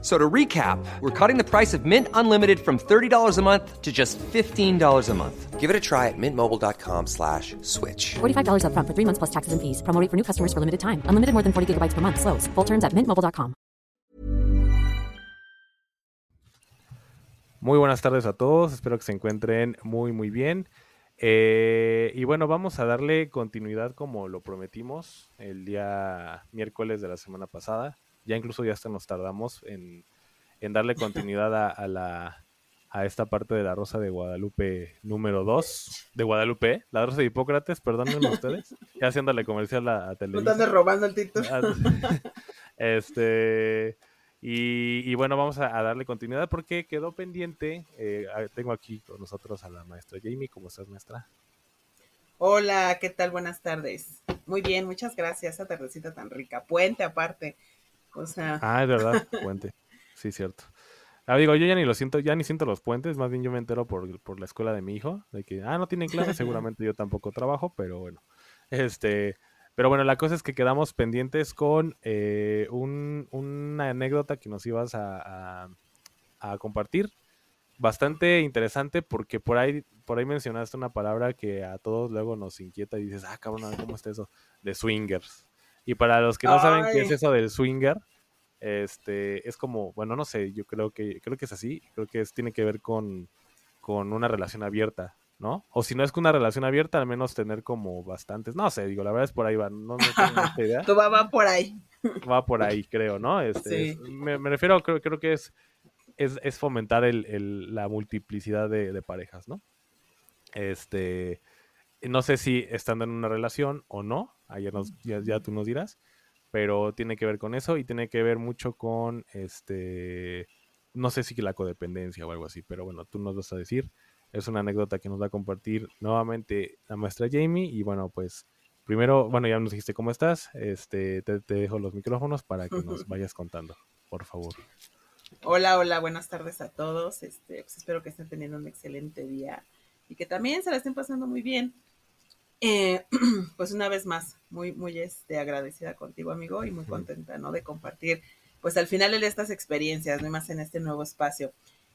So to recap, we're cutting the price of Mint Unlimited from $30 a month to just $15 a month. Give it a try at mintmobile.com slash switch. $45 upfront for three months plus taxes and fees. Promo rate for new customers for limited time. Unlimited more than 40 gigabytes per month. Slows. Full terms at mintmobile.com. Muy buenas tardes a todos. Espero que se encuentren muy, muy bien. Eh, y bueno, vamos a darle continuidad como lo prometimos el día miércoles de la semana pasada. Ya incluso ya hasta nos tardamos en, en darle continuidad a, a la a esta parte de la Rosa de Guadalupe número 2, de Guadalupe, la Rosa de Hipócrates, perdónenme ustedes, ya haciéndole comercial a, a Televisa. te andes robando el título. Ah, este y, y bueno, vamos a, a darle continuidad porque quedó pendiente. eh, tengo aquí con nosotros a la maestra Jamie. ¿Cómo estás, maestra? Hola, ¿qué tal? Buenas tardes. Muy bien, muchas gracias. Esa tardecita tan rica. Puente aparte. O sea, Ah, es verdad, puente. Sí, cierto. Ah, digo, yo ya ni lo siento, ya ni siento los puentes, más bien yo me entero por, por la escuela de mi hijo, de que, ah, no tienen clases, seguramente yo tampoco trabajo, pero bueno. Este, pero bueno, la cosa es que quedamos pendientes con eh, un- una anécdota que nos ibas a, a- a compartir. Bastante interesante porque por ahí, por ahí mencionaste una palabra que a todos luego nos inquieta y dices, ah, cabrón, ¿cómo está eso? De swingers. Y para los que no saben qué es eso del swinger, este, es como, bueno, no sé, yo creo que, creo que es así, creo que es, tiene que ver con, con una relación abierta, ¿no? O si no es con una relación abierta, al menos tener como bastantes, no sé, digo, la verdad es por ahí va, no, no tengo mucha idea, tú va, va por ahí. va por ahí, creo, ¿no? Este, Sí. es- me, me refiero, creo, creo que es, es, es fomentar el, el- la multiplicidad de, de parejas, ¿no? Este, no sé si estando en una relación o no, ayer nos, ya, ya tú nos dirás, pero tiene que ver con eso y tiene que ver mucho con, este, no sé si la codependencia o algo así, pero bueno, tú nos vas a decir. Es una anécdota que nos va a compartir nuevamente la maestra Jamie y bueno, pues primero, bueno, ya nos dijiste cómo estás, este, te, te dejo los micrófonos para que nos vayas contando, por favor. Hola, hola, buenas tardes a todos. Este, pues espero que estén teniendo un excelente día y que también se la estén pasando muy bien. Eh, pues una vez más, muy, muy este, agradecida contigo, amigo, y muy contenta, ¿no? De compartir, pues al final de estas experiencias, no más en este nuevo espacio.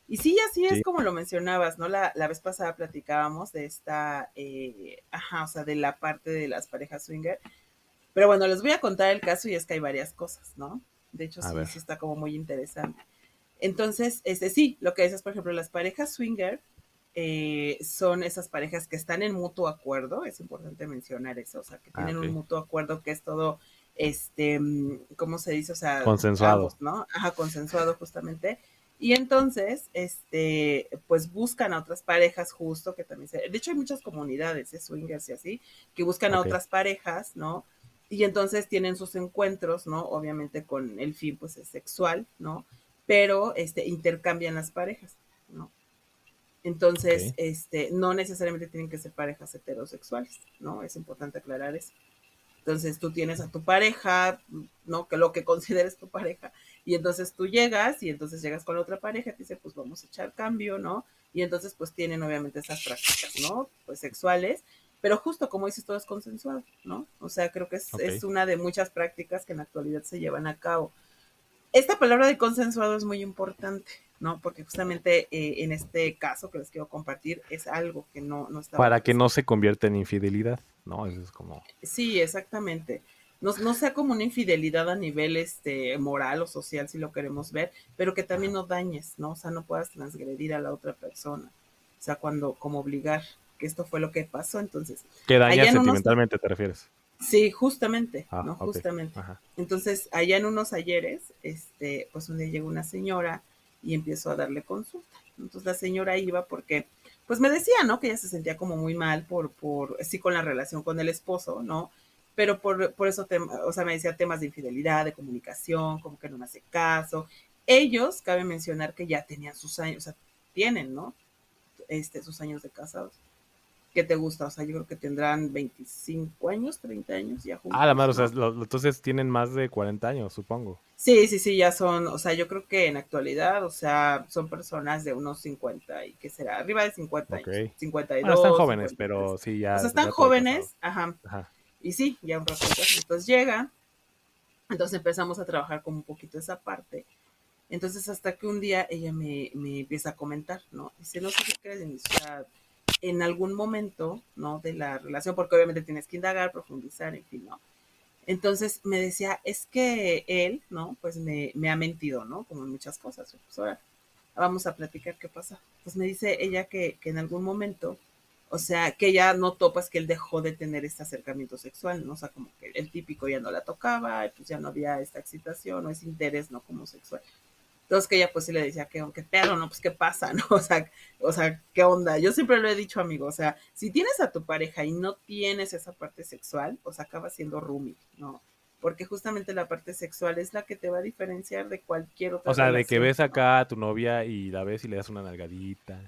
Y sí, así es Sí. como lo mencionabas, ¿no? La, la vez pasada platicábamos de esta, eh, ajá, o sea, de la parte de las parejas swinger. Pero bueno, les voy a contar el caso y es que hay varias cosas, ¿no? De hecho, sí, sí está como muy interesante. Entonces, este sí, lo que dices, por ejemplo, las parejas swinger eh, son esas parejas que están en mutuo acuerdo, es importante mencionar eso, o sea, que Ah, tienen un mutuo acuerdo que es todo, este, mm, ¿cómo se dice? O sea, Consensuado. ambos, ¿no? Ajá, consensuado justamente. Y entonces, este, pues buscan a otras parejas justo que también se, de hecho hay muchas comunidades, ¿eh? swingers y así, que buscan a otras parejas, ¿no? Y entonces tienen sus encuentros, ¿no? Obviamente con el fin, pues, es sexual, ¿no? Pero, este, intercambian las parejas. Entonces, este, no necesariamente tienen que ser parejas heterosexuales, ¿no? Es importante aclarar eso. Entonces, tú tienes a tu pareja, ¿no? Que lo que consideres tu pareja, y entonces tú llegas, y entonces llegas con la otra pareja, y te dice, pues vamos a echar cambio, ¿no? Y entonces, pues tienen obviamente esas prácticas, ¿no? Pues sexuales, pero justo como dices, todo es consensuado, ¿no? O sea, creo que es, es una de muchas prácticas que en la actualidad se llevan a cabo. Esta palabra de consensuado es muy importante, ¿no? Porque justamente eh, en este caso que les quiero compartir es algo que no, no está Para que no se convierta en infidelidad, ¿no? Eso es como... Sí, exactamente. No, no sea como una infidelidad a nivel este, moral o social, si lo queremos ver, pero que también no dañes, ¿no? O sea, no puedas transgredir a la otra persona. O sea, cuando, como obligar, que esto fue lo que pasó, entonces. Que daña sentimentalmente, te refieres. Sí, justamente, Ah, ¿no? Justamente. Ajá. Entonces, allá en unos ayeres, este, pues un día llegó una señora y empezó a darle consulta. Entonces la señora iba porque, pues me decía, ¿no? Que ella se sentía como muy mal por, por, sí, con la relación con el esposo, ¿no? Pero por, por eso, o sea, me decía temas de infidelidad, de comunicación, como que no me hace caso. Ellos, cabe mencionar que ya tenían sus años, o sea, tienen, ¿no? Este, sus años de casados. ¿Qué te gusta? O sea, yo creo que tendrán 25 años, 30 años ya juntos. Ah, la madre, o sea, lo- entonces tienen más de 40 años, supongo. Sí, sí, sí, ya son, o sea, yo creo que en actualidad, o sea, son personas de unos 50 y qué será, arriba de 50 Ok. años, 52. Bueno, están jóvenes, 53. pero sí, ya. O sea, están jóvenes, ajá. Ajá. y sí, ya un rato. Entonces llega, entonces empezamos a trabajar como un poquito esa parte. Entonces hasta que un día ella me, me empieza a comentar, ¿no? Dice, no sé qué crees, o sea, en algún momento, ¿no? De la relación, porque obviamente tienes que indagar, profundizar, en fin, ¿no? Entonces me decía, es que él, ¿no? Pues me, me ha mentido, ¿no? Como en muchas cosas. Pues ahora vamos a platicar qué pasa. Pues me dice ella que, que en algún momento, o sea, que ella notó pues que él dejó de tener este acercamiento sexual, ¿no? O sea, como que el típico ya no la tocaba, pues ya no había esta excitación o ese interés, ¿no? Como sexual. Entonces que ella pues sí le decía, ¿qué, qué pedo, no? Pues qué pasa, ¿no? O sea, o sea, ¿qué onda? Yo siempre lo he dicho, amigo, o sea, si tienes a tu pareja y no tienes esa parte sexual, o sea, acaba siendo roomie, ¿no? Porque justamente la parte sexual es la que te va a diferenciar de cualquier otra O sea, de que ves ¿no? acá a tu novia y la ves y le das una nalgadita.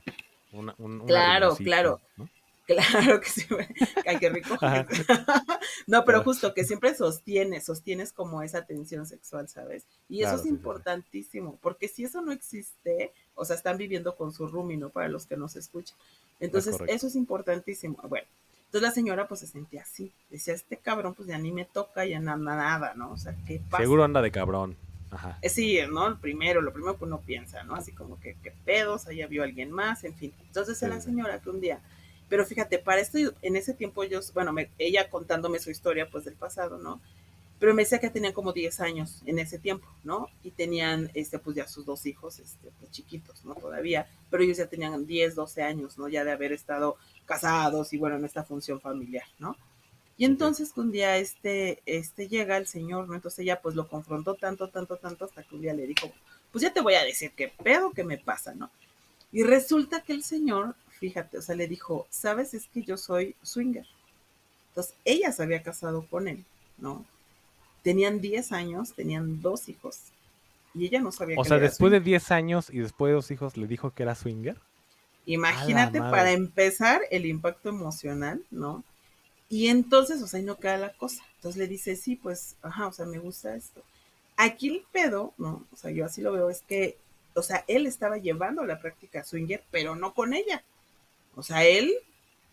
Una, un, Claro, claro. ¿no? Claro que sí. güey. Ay, qué rico. Ajá. no, pero justo que siempre sostienes, sostienes como esa tensión sexual, ¿sabes? Y eso Claro, es sí, sí, sí. importantísimo, porque si eso no existe, o sea, están viviendo con su roomie, ¿no? Para los que no se escuchan. Entonces, eso es importantísimo. Bueno, entonces la señora pues se sentía así. Decía, este cabrón pues ya ni me toca, ya nada, nada, ¿no? O sea, ¿qué pasa? Seguro anda de cabrón. Ajá. Eh, Sí, ¿no? El primero, lo primero que uno piensa, ¿no? Así como que, qué pedos, allá vio a alguien más, en fin. Entonces, Sí, la señora que un día, pero fíjate, para esto, en ese tiempo ellos, bueno, me- ella contándome su historia, pues, del pasado, ¿no? Pero me decía que tenían como 10 años en ese tiempo, ¿no? Y tenían, este, pues, ya sus dos hijos, este, pues, chiquitos, ¿no? Todavía, pero ellos ya tenían 10, 12 años, ¿no? Ya de haber estado casados y, bueno, en esta función familiar, ¿no? Y entonces que un día este, este llega el señor, ¿no? Entonces ella pues lo confrontó tanto, tanto, tanto, hasta que un día le dijo, pues ya te voy a decir qué pedo que me pasa, ¿no? Y resulta que el señor, fíjate, o sea, le dijo, sabes, es que yo soy swinger. Entonces ella se había casado con él, ¿no? Tenían 10 años, tenían dos hijos. Y ella no sabía O que sea, era después de swinger. 10 años y después de dos hijos, le dijo que era swinger. Imagínate para empezar el impacto emocional, ¿no? Y entonces, o sea, ahí no queda la cosa. Entonces le dice, sí, pues, ajá, o sea, me gusta esto. Aquí el pedo, ¿no? O sea, yo así lo veo, es que, o sea, él estaba llevando la práctica swinger, pero no con ella. O sea, él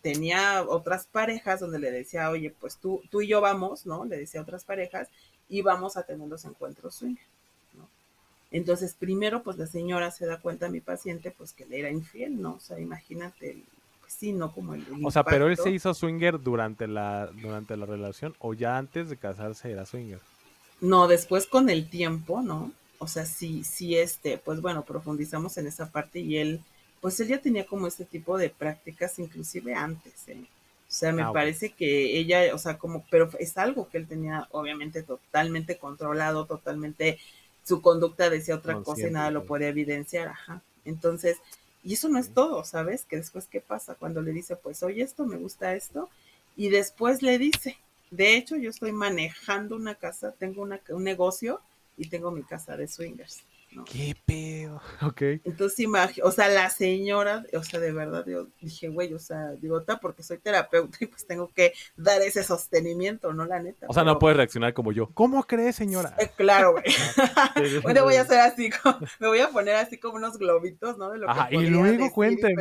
tenía otras parejas donde le decía, oye, pues tú, tú y yo vamos, ¿no? Le decía a otras parejas y vamos a tener los encuentros swinger, ¿no? Entonces, primero, pues la señora se da cuenta a mi paciente, pues que le era infiel, ¿no? O sea, imagínate, el- pues sí, ¿no? Como el, el O sea, pero él se hizo swinger durante la, durante la relación o ya antes de casarse era swinger. No, después con el tiempo, ¿no? O sea, sí, sí, este, pues bueno, profundizamos en esa parte y él, pues él ya tenía como este tipo de prácticas inclusive antes, ¿eh? O sea, me Ah, parece que ella, o sea, como, pero es algo que él tenía obviamente totalmente controlado, totalmente, su conducta decía otra cosa y nada lo podía evidenciar, ajá. Entonces, y eso no es todo, ¿sabes? Que después, ¿qué pasa? Cuando le dice, pues, oye, esto, me gusta esto, y después le dice, de hecho, yo estoy manejando una casa, tengo una, un negocio y tengo mi casa de swingers, ¿no? ¿Qué pedo? Ok. Entonces, imagi- o sea, la señora, o sea, de verdad, yo dije, güey, o sea, digo, porque soy terapeuta y pues tengo que dar ese sostenimiento, ¿no? La neta. O sea, no puedes reaccionar como yo. ¿Cómo crees, señora? Eh, claro, güey. Bueno, voy a hacer así, como- me voy a poner así como unos globitos, ¿no? De lo que Ajá, y podría luego y cuenten.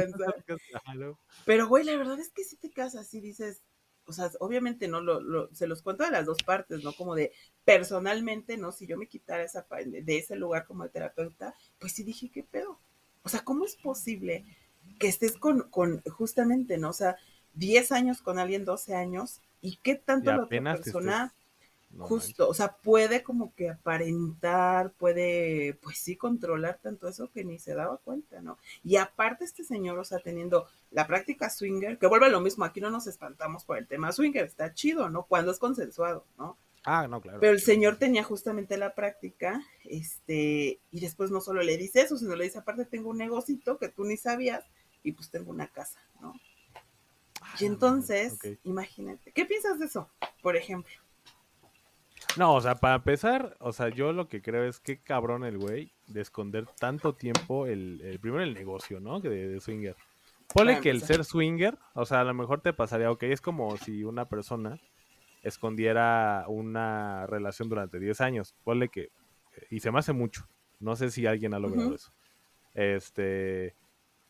Pero, güey, la verdad es que si te casas y dices, o sea, obviamente no lo, lo- se los cuento de las dos partes, ¿no? Como de personalmente, ¿no? Si yo me quitara esa de ese lugar como de terapeuta, pues sí dije, ¿qué pedo? O sea, ¿cómo es posible que estés con, con justamente, ¿no? O sea, 10 años con alguien, 12 años, y qué tanto la otra persona No justo, o sea, puede como que aparentar, puede, pues sí, controlar tanto eso que ni se daba cuenta, ¿no? Y aparte este señor, o sea, teniendo la práctica swinger, que vuelve a lo mismo, aquí no nos espantamos por el tema swinger, está chido, ¿no? Cuando es consensuado, ¿no? Ah, no, claro. Pero el señor tenía justamente la práctica, este, y después no solo le dice eso, sino le dice, aparte tengo un negocito que tú ni sabías, y pues tengo una casa, ¿no? Ah, Y entonces, imagínate, ¿qué piensas de eso, por ejemplo? No, o sea, para empezar, o sea, yo lo que creo es que cabrón el güey de esconder tanto tiempo el, el- primero el negocio, ¿no? Que de, de swinger. Ponle que el ser swinger, o sea, a lo mejor te pasaría, ok, es como si una persona escondiera una relación durante 10 años. Ponle que y se me hace mucho. No sé si alguien ha logrado eso. Este,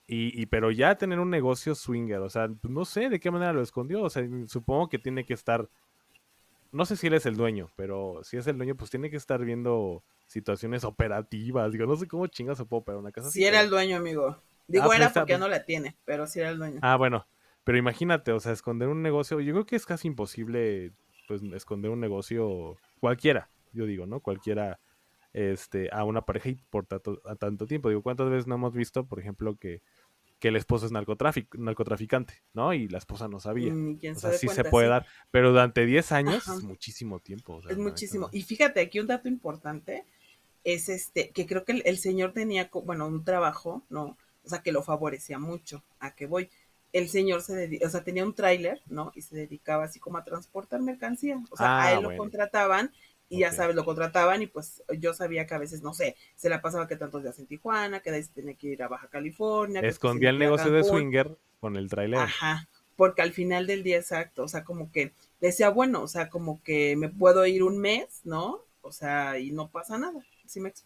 y, y- pero ya tener un negocio swinger, o sea, pues, no sé de qué manera lo escondió, o sea, supongo que tiene que estar, no sé si él es el dueño, pero si es el dueño, pues tiene que estar viendo situaciones operativas, digo, no sé cómo chingas se puede operar una casa. Si era el dueño, amigo. Digo, Ah, pues era está- porque ya no la tiene, pero sí era el dueño. Ah, bueno, pero imagínate, o sea, esconder un negocio, yo creo que es casi imposible, pues, esconder un negocio cualquiera, yo digo, ¿no? Cualquiera, este, a una pareja y por tanto, a tanto tiempo. Digo, ¿cuántas veces no hemos visto, por ejemplo, que, que el esposo es narcotráfico, narcotraficante, ¿no? Y la esposa no sabía. Ni quien O se sea, sí se puede sí. dar, pero durante 10 años Ajá. es muchísimo tiempo. o sea, Es muchísimo. Y fíjate, aquí un dato importante es este, que creo que el, el señor tenía, bueno, un trabajo, ¿no? O sea, que lo favorecía mucho. ¿A qué voy? El señor se dedica, o sea, tenía un tráiler, ¿no? Y se dedicaba así como a transportar mercancía. O sea, Ah, a él lo contrataban y ya sabes, lo contrataban y pues yo sabía que a veces, no sé, se la pasaba que tantos días en Tijuana, que de ahí se tenía que ir a Baja California. que Escondía el negocio de swinger con el trailer. Ajá, porque al final del día exacto, o sea, como que decía, bueno, o sea, como que me puedo ir un mes, ¿no? O sea, y no pasa nada, ¿sí me sí,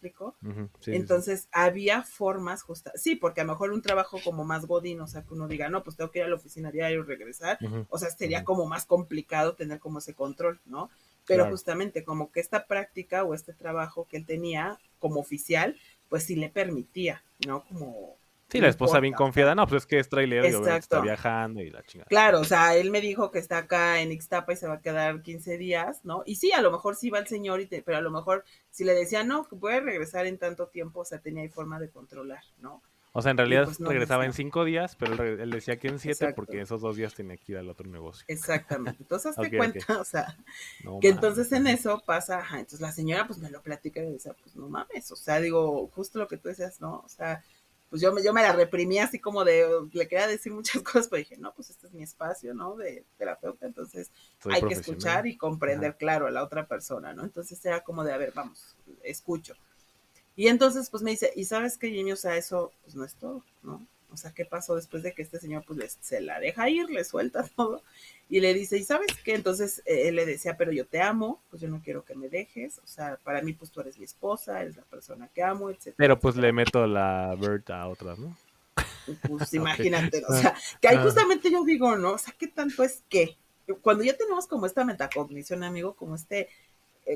sí. Entonces, había formas justas, sí, porque a lo mejor un trabajo como más godín, o sea, que uno diga, no, pues tengo que ir a la oficina diario y regresar, o sea, sería como más complicado tener como ese control, ¿no? Pero Claro. justamente como que esta práctica o este trabajo que él tenía como oficial, pues sí le permitía, ¿no? Como... Sí, la esposa bien importa, confiada, no, pues es que es trailer está viajando y la chingada. Claro, o sea, él me dijo que está acá en Ixtapa y se va a quedar 15 días, ¿no? Y sí, a lo mejor sí va el señor, y te- pero a lo mejor si le decía, no, que puede regresar en tanto tiempo, o sea, tenía ahí forma de controlar, ¿no? O sea, en realidad pues no regresaba en cinco días, pero él, decía que en siete Exacto. porque esos dos días tenía que ir al otro negocio. Exactamente. Entonces, hazte Ok, ok. cuenta, o sea, No que mames. entonces en eso pasa, ajá, entonces la señora pues me lo platica y decía, pues no mames, o sea, digo, justo lo que tú decías, ¿no? O sea, pues yo me, yo me la reprimí así como de, le quería decir muchas cosas, pero dije, no, pues este es mi espacio, ¿no? De terapeuta, entonces Soy hay que escuchar y comprender, Ajá. claro, a la otra persona, ¿no? Entonces era como de, a ver, vamos, escucho. Y entonces, pues me dice, ¿y sabes qué, Jimmy? O sea, eso, pues no es todo, ¿no? O sea, ¿qué pasó después de que este señor, pues les- se la deja ir, le suelta todo? Y le dice, ¿y sabes qué? Entonces eh, él le decía, pero yo te amo, pues yo no quiero que me dejes, o sea, para mí, pues tú eres mi esposa, eres la persona que amo, etc. Pero pues le meto la Bert a otras, ¿no? Pues imagínate, o sea, que ahí Ah. justamente yo digo, ¿no? O sea, ¿qué tanto es que? Cuando ya tenemos como esta metacognición, amigo, como este,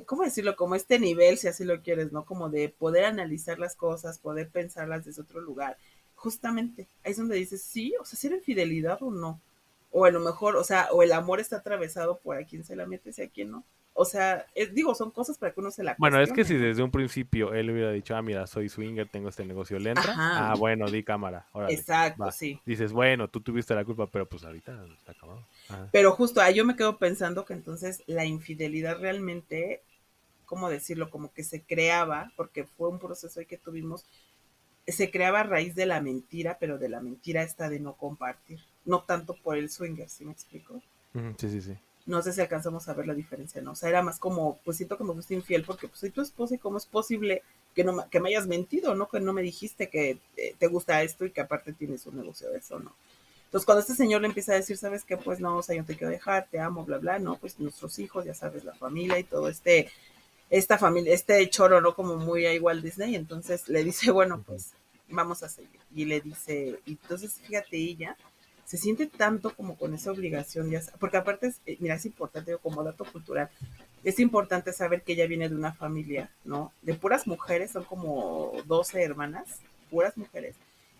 ¿cómo decirlo? Como este nivel, si así lo quieres, ¿no? Como de poder analizar las cosas, poder pensarlas desde otro lugar. Justamente, ahí es donde dices, sí, o sea, si era infidelidad o no. O a lo mejor, o sea, o el amor está atravesado por a quién se la metes y a quién no. O sea, es- digo, son cosas para que uno se la Bueno, es que si desde un principio él hubiera dicho, ah, mira, soy swinger, tengo este negocio, ¿le entra? Ajá. Ah, bueno, di cámara. órale, Exacto, va. sí. Dices, bueno, tú tuviste la culpa, pero pues ahorita está acabado. Ajá. Pero justo ahí yo me quedo pensando que entonces la infidelidad realmente, ¿cómo decirlo? Como que se creaba, porque fue un proceso ahí que tuvimos, se creaba a raíz de la mentira, pero de la mentira esta de no compartir, no tanto por el swinger, ¿sí me explico? Sí, sí, sí. No sé si alcanzamos a ver la diferencia, ¿no? O sea, era más como, pues siento que me infiel porque pues soy tu esposa y cómo es posible que, no, que me hayas mentido, ¿no? Que no me dijiste que eh, te gusta esto y que aparte tienes un negocio de eso, ¿no? Entonces, cuando este señor le empieza a decir, ¿sabes qué? Pues no, o sea, yo te quiero dejar, te amo, bla, bla, ¿no? Pues nuestros hijos, ya sabes, la familia y todo este, esta familia, este choro, ¿no? Como muy igual Disney. Entonces le dice, bueno, pues vamos a seguir. Y le dice, entonces fíjate, ella se siente tanto como con esa obligación, ya porque aparte, es, eh, mira, es importante, como dato cultural, es importante saber que ella viene de una familia, ¿no? De puras mujeres, son como 12 hermanas, puras mujeres,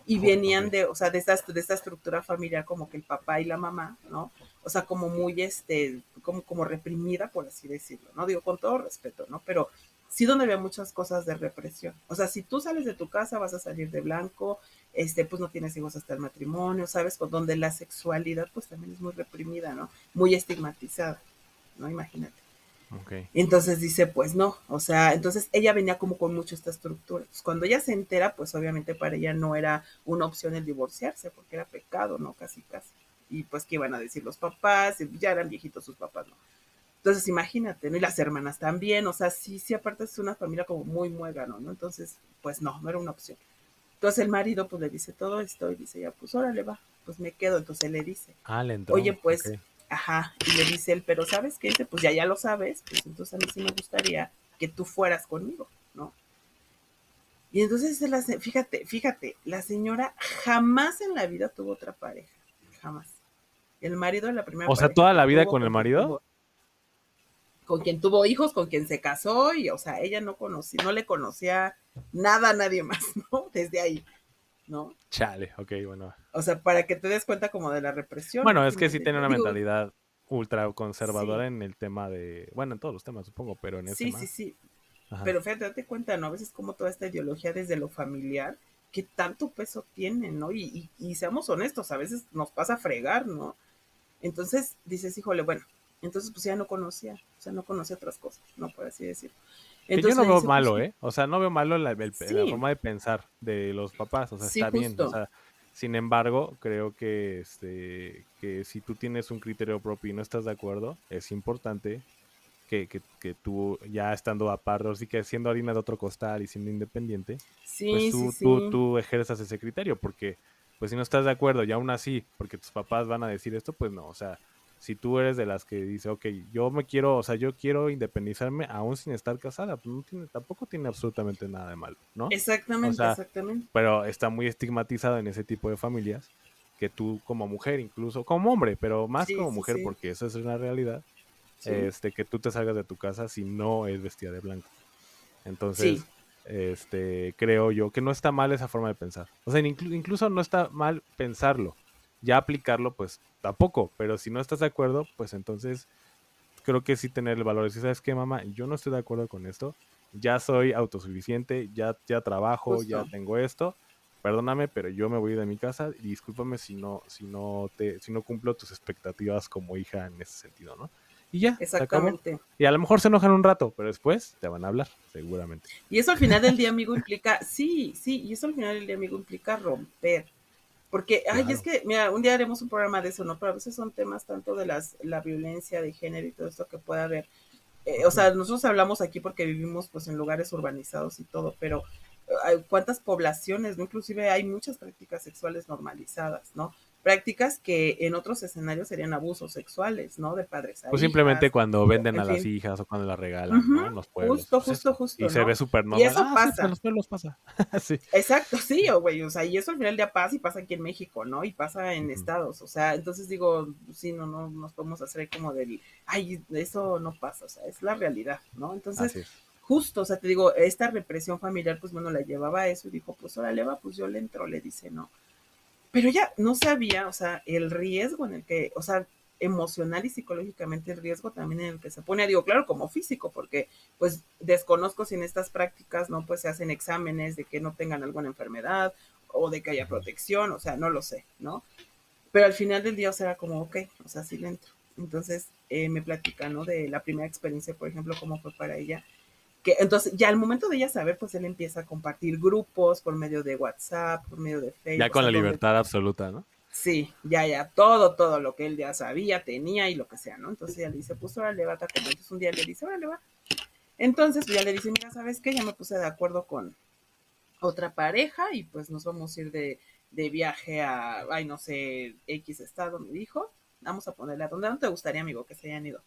y venían de, o sea, de esta, de esta estructura familiar como que el papá y la mamá, ¿no? O sea, como muy, este, como, como reprimida, por así decirlo, ¿no? Digo, con todo respeto, ¿no? Pero sí donde había muchas cosas de represión. O sea, si tú sales de tu casa, vas a salir de blanco, este, pues no tienes hijos hasta el matrimonio, ¿sabes? Con donde la sexualidad, pues también es muy reprimida, ¿no? Muy estigmatizada, ¿no? Imagínate. Ok. Entonces dice, pues no, o sea, entonces ella venía como con mucho esta estructura. Pues cuando ella se entera, pues obviamente para ella no era una opción el divorciarse, porque era pecado, ¿no? Casi, casi. Y pues, ¿qué iban a decir los papás? Ya eran viejitos sus papás, ¿no? Entonces, imagínate, ¿no? Y las hermanas también, o sea, sí, sí, aparte es una familia como muy muégano, ¿no? Entonces, pues no, no era una opción. Entonces el marido pues le dice todo esto y dice, ya, pues órale, va, pues me quedo. Entonces él le dice, Ah, le entró. Oye, pues, ajá, y le dice él, pero ¿sabes qué? Dice, pues ya, ya lo sabes, pues entonces a mí sí me gustaría que tú fueras conmigo, ¿no? Y entonces, la, fíjate, fíjate, la señora jamás en la vida tuvo otra pareja, jamás. El marido de la primera O sea, toda la vida con el marido. Con quien tuvo hijos, con quien se casó, y o sea, ella no conocía, no le conocía nada a nadie más, ¿no? Desde ahí, ¿no? Chale, ok, bueno. O sea, para que te des cuenta como de la represión. Bueno, es que sí tiene una mentalidad ultra conservadora en el tema de, bueno, en todos los temas supongo, pero en ese Sí, sí, sí. Pero fíjate, date cuenta, ¿no? A veces como toda esta ideología desde lo familiar, que tanto peso tiene, ¿no? Y, y, seamos honestos, a veces nos pasa a fregar, ¿no? Entonces dices, híjole, bueno, entonces pues ya no conocía, o sea, no conocía otras cosas, no por así decirlo. Entonces, yo no veo pues, malo, ¿eh? O sea, no veo malo la, forma de pensar de los papás, o sea, está bien, o sea, sin embargo, creo que, este, que si tú tienes un criterio propio y no estás de acuerdo, es importante que, que, que tú ya estando a par, así que siendo harina de otro costal y siendo independiente, pues tú, tú, tú ejerzas ese criterio, porque pues si no estás de acuerdo y aún así, porque tus papás van a decir esto, pues no, o sea, si tú eres de las que dice, ok, yo me quiero, o sea, yo quiero independizarme aún sin estar casada, pues no tiene, tampoco tiene absolutamente nada de malo, ¿no? Exactamente, exactamente. Pero está muy estigmatizado en ese tipo de familias que tú como mujer, incluso como hombre, pero más como mujer, porque esa es una realidad, este, que tú te salgas de tu casa si no es vestida de blanco. Entonces, este, creo yo que no está mal esa forma de pensar. O sea, incluso no está mal pensarlo ya aplicarlo, pues tampoco, pero si no estás de acuerdo, pues entonces creo que sí tener el valor. Si sabes que, mamá, yo no estoy de acuerdo con esto, ya soy autosuficiente, ya, ya trabajo, ya tengo esto, perdóname, pero yo me voy de mi casa y discúlpame si no, si no te, si no cumplo tus expectativas como hija en ese sentido, ¿no? Y ya. Exactamente. Y a lo mejor se enojan un rato, pero después te van a hablar, seguramente. Y eso al final del día, amigo, implica, sí, sí, y eso al final del día, amigo, implica romper. Porque, ay, es que, mira, un día haremos un programa de eso, ¿no? Pero a veces son temas tanto de las, la violencia de género y todo esto que puede haber. Eh, o sea, nosotros hablamos aquí porque vivimos pues en lugares urbanizados y todo, pero eh, cuántas poblaciones, ¿no? Inclusive hay muchas prácticas sexuales normalizadas, ¿no? Prácticas que en otros escenarios serían abusos sexuales, ¿no? De padres. A pues simplemente cuando venden a las hijas o cuando las regalan, ¿no? En los pueblos. Justo, pues justo, justo. Y se ve súper normal. Y eso ah, pasa. en los pueblos pasa. sí. Exacto, sí, güey. O sea, y eso al final ya pasa y pasa aquí en México, ¿no? Y pasa en estados. O sea, entonces digo, sí, no, no nos podemos hacer como del, ay, eso no pasa. O sea, es la realidad, ¿no? Entonces. Justo, o sea, te digo, esta represión familiar, pues bueno, la llevaba a eso y dijo, pues órale, va, pues yo le entro, le dice, no pero ella no sabía, o sea, el riesgo en el que, o sea, emocional y psicológicamente el riesgo también en el que se pone, digo, claro, como físico, porque pues desconozco si en estas prácticas, ¿no? Pues se hacen exámenes de que no tengan alguna enfermedad o de que haya protección, o sea, no lo sé, ¿no? Pero al final del día, o sea, era como, ok, o sea, sí le Entonces eh, me platica, ¿no? De la primera experiencia, por ejemplo, cómo fue para ella que entonces ya al momento de ella saber, pues él empieza a compartir grupos por medio de WhatsApp, por medio de Facebook. Ya con la libertad absoluta, ¿no? Sí, ya, ya, todo, todo lo que él ya sabía, tenía y lo que sea, ¿no? Entonces ella le dice, pues ahora le va entonces un día le dice, le va. Entonces pues, ya le dice, mira, ¿sabes qué? Ya me puse de acuerdo con otra pareja y pues nos vamos a ir de, de viaje a, ay, no sé, X estado, me dijo. Vamos a ponerle a dónde no te gustaría, amigo, que se hayan ido.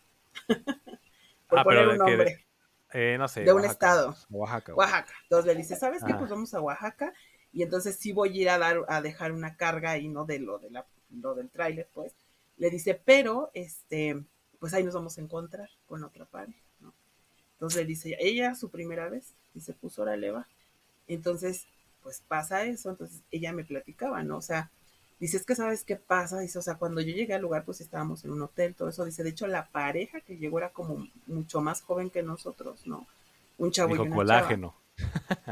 por ah, poner un nombre. Eh, no sé. De un estado. Oaxaca. Oaxaca. Entonces le dice, ¿sabes qué? Pues vamos a Oaxaca y entonces sí voy a ir a dar, a dejar una carga ahí, ¿no? De lo, de la, lo del tráiler, pues. Le dice, pero, este, pues ahí nos vamos a encontrar con otra pareja, ¿no? Entonces le dice, ella su primera vez, y se puso, órale, va. Entonces, pues pasa eso, entonces ella me platicaba, ¿no? O sea, Dice, es que sabes qué pasa, dice, o sea, cuando yo llegué al lugar, pues estábamos en un hotel, todo eso, dice, de hecho, la pareja que llegó era como mucho más joven que nosotros, ¿no? Un chavo y una colágeno.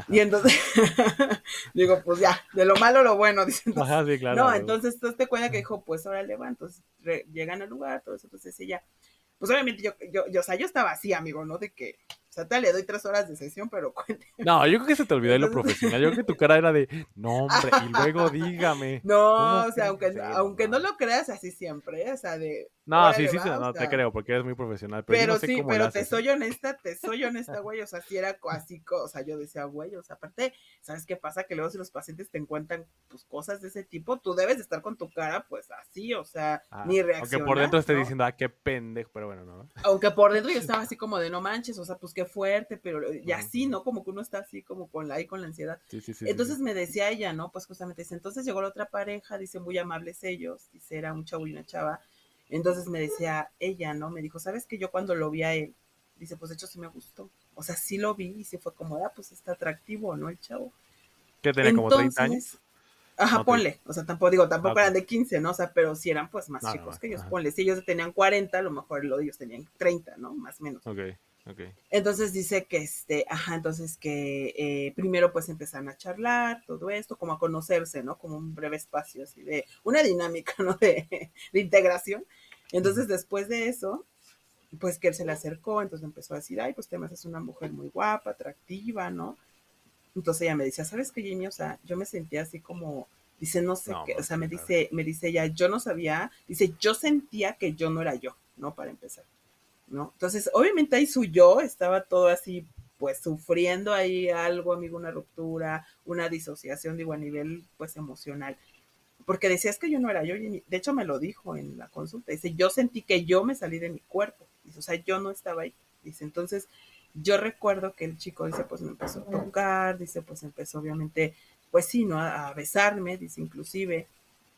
Y entonces, digo, pues ya, de lo malo lo bueno, dice. Ajá, sí, claro. No, entonces, entonces te cuenta que dijo, pues ahora le va, entonces llegan al lugar, todo eso, entonces ella, pues obviamente yo, yo, yo, o sea, yo estaba así, amigo, ¿no? De que, o sea, te le doy tres horas de sesión, pero cuénteme. No, yo creo que se te olvidó de lo profesional. Yo creo que tu cara era de, no, hombre, y luego dígame. No, o sea, aunque, aunque no lo creas así siempre, o sea, de, No, sí, sí, va, sí, o no te creo, porque eres muy profesional. Pero, no sé sí, cómo pero te haces, soy ¿eh? honesta, te soy honesta, güey, o sea, si era así, o sea, yo decía, güey, o sea, aparte, ¿sabes qué pasa? Que luego si los pacientes te encuentran, pues, cosas de ese tipo, tú debes de estar con tu cara, pues, así, o sea, Ah, ni Aunque reaccionar, por dentro esté ¿no? diciendo, ah, qué pendejo, pero bueno, no. Aunque por dentro yo estaba así como de no manches, o sea, pues qué fuerte, pero y Ujú. así, ¿no? Como que uno está así como con la, ahí con la ansiedad. Sí, sí, sí. sí, Entonces sí. me decía ella, ¿no? Pues justamente dice, entonces llegó la otra pareja, dice, muy amables ellos, dice, era un chavo y una chava. Entonces me decía ella, ¿no? Me dijo, ¿sabes que yo cuando lo vi a él, dice, pues de hecho sí me gustó. O sea, sí lo vi y sí fue como, ah, pues está atractivo, ¿no? El chavo. ¿Qué tenía como 30 años? Ajá, Ok. ponle. O sea, tampoco digo, tampoco Ok. eran de 15, ¿no? O sea, pero sí eran pues más No, no, chicos no, que ellos. ajá. Ponle, si ellos tenían 40, a lo mejor lo de ellos tenían 30, ¿no? Más o menos. Ok, ok. Entonces dice que este, ajá, entonces que eh, primero pues empezaron a charlar, todo esto, como a conocerse, ¿no? Como un breve espacio así de una dinámica, ¿no? De, de integración. Entonces después de eso, pues que él se le acercó, entonces empezó a decir, ay, pues te me haces una mujer muy guapa, atractiva, ¿no? Entonces ella me decía, ¿sabes qué, Jamie? O sea, yo me sentía así como, dice, no sé No, qué, o sea, me dice, me dice ella, yo no sabía, dice, yo sentía que yo no era yo, ¿no? Para empezar. ¿No? Entonces, obviamente ahí su yo estaba todo así, pues sufriendo ahí algo, amigo, una ruptura, una disociación, digo, a nivel, pues, emocional. Porque decía, es que yo no era yo, y de hecho me lo dijo en la consulta, dice, yo sentí que yo me salí de mi cuerpo, dice, o sea, yo no estaba ahí, dice, entonces, yo recuerdo que el chico, dice, pues me empezó a tocar, dice, pues empezó obviamente, pues sí, ¿no? A, a besarme, dice, inclusive,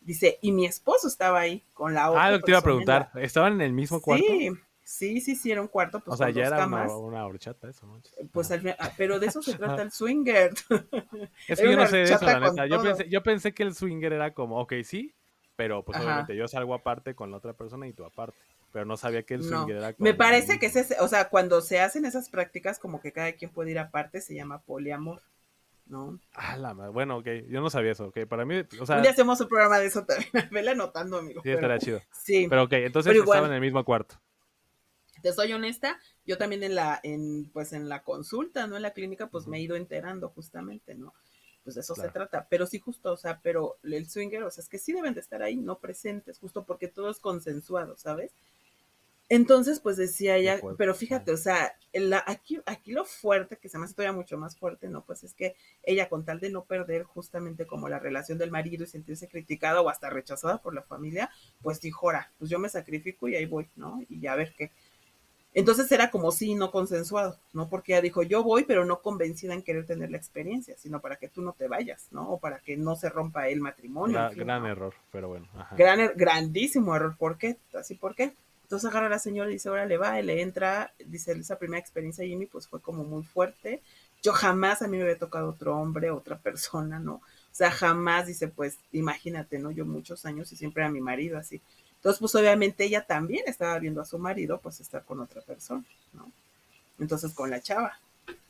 dice, y mi esposo estaba ahí con la otra Ah, lo que te iba a preguntar. ¿Estaban en el mismo cuarto? Sí, sí, sí, sí, era un cuarto, pues o sea, con ya dos era camas. una horchata eso, ¿no? Pues al final- ah, pero de eso se trata el swinger. Es que yo no sé de eso, la neta. Yo pensé, yo pensé que el swinger era como, ok, sí, pero pues Ajá. obviamente yo salgo aparte con la otra persona y tú aparte. Pero no sabía que el No, swinger era como. me parece que ese, o sea, cuando se hacen esas prácticas, como que cada quien puede ir aparte, se llama poliamor, ¿no? Ah, la madre. Bueno, ok, yo no sabía eso, ok. Para mí, o sea, un día hacemos un programa de eso también, vele anotando, amigo. sí pero- estaría chido. sí, Pero ok, entonces Pero igual- estaban en el mismo cuarto. Te soy honesta, yo también en la, en, pues en la consulta, ¿no? En la clínica, pues me he ido enterando justamente, ¿no? Pues de eso Claro. se trata, pero sí justo, o sea, pero el swinger, o sea, es que sí deben de estar ahí, no presentes, justo porque todo es consensuado, ¿sabes? Entonces, pues decía ella, fuerte. pero fíjate, o sea, la, aquí, aquí lo fuerte, que se me hace todavía mucho más fuerte, ¿no? Pues es que ella, con tal de no perder justamente como la relación del marido y sentirse criticada o hasta rechazada por la familia, pues dijo, ahora, pues yo me sacrifico y ahí voy, ¿no? Y ya a ver qué. Entonces era como sí, no consensuado, ¿no? Porque ella dijo, yo voy, pero no convencida en querer tener la experiencia, sino para que tú no te vayas, ¿no? O para que no se rompa el matrimonio. Gra- en fin, gran ¿no? error, pero bueno. Ajá. Gran, er- grandísimo error. ¿Por qué? Así, ¿por qué? Entonces agarra a la señora y dice, ahora le va, y le entra, dice, esa primera experiencia, Jimmy, pues fue como muy fuerte. Yo jamás a mí me había tocado otro hombre, otra persona, ¿no? O sea, jamás, dice, pues, imagínate, ¿no? Yo muchos años y siempre era mi marido así. Entonces, pues obviamente ella también estaba viendo a su marido, pues, estar con otra persona, ¿no? Entonces, con la chava.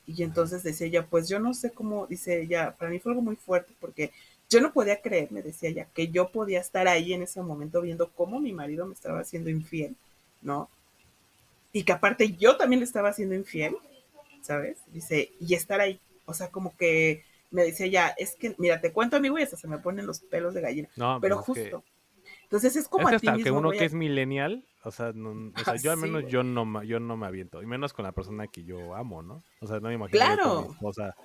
Y entonces decía ella, pues yo no sé cómo, dice ella, para mí fue algo muy fuerte porque yo no podía creer, me decía ella, que yo podía estar ahí en ese momento viendo cómo mi marido me estaba haciendo infiel, ¿no? Y que aparte yo también le estaba haciendo infiel, ¿sabes? Dice, y estar ahí, o sea, como que me decía ella, es que, mira, te cuento, amigo, y hasta se me ponen los pelos de gallina, No, pero pues que- justo. Entonces es como es que a ti hasta que mismo, uno que es millennial, o sea, no- o sea Ah, yo al menos yo no ma- yo no me aviento, y menos con la persona que yo amo, ¿no? O sea, no me imagino yo con Claro. mi esposa.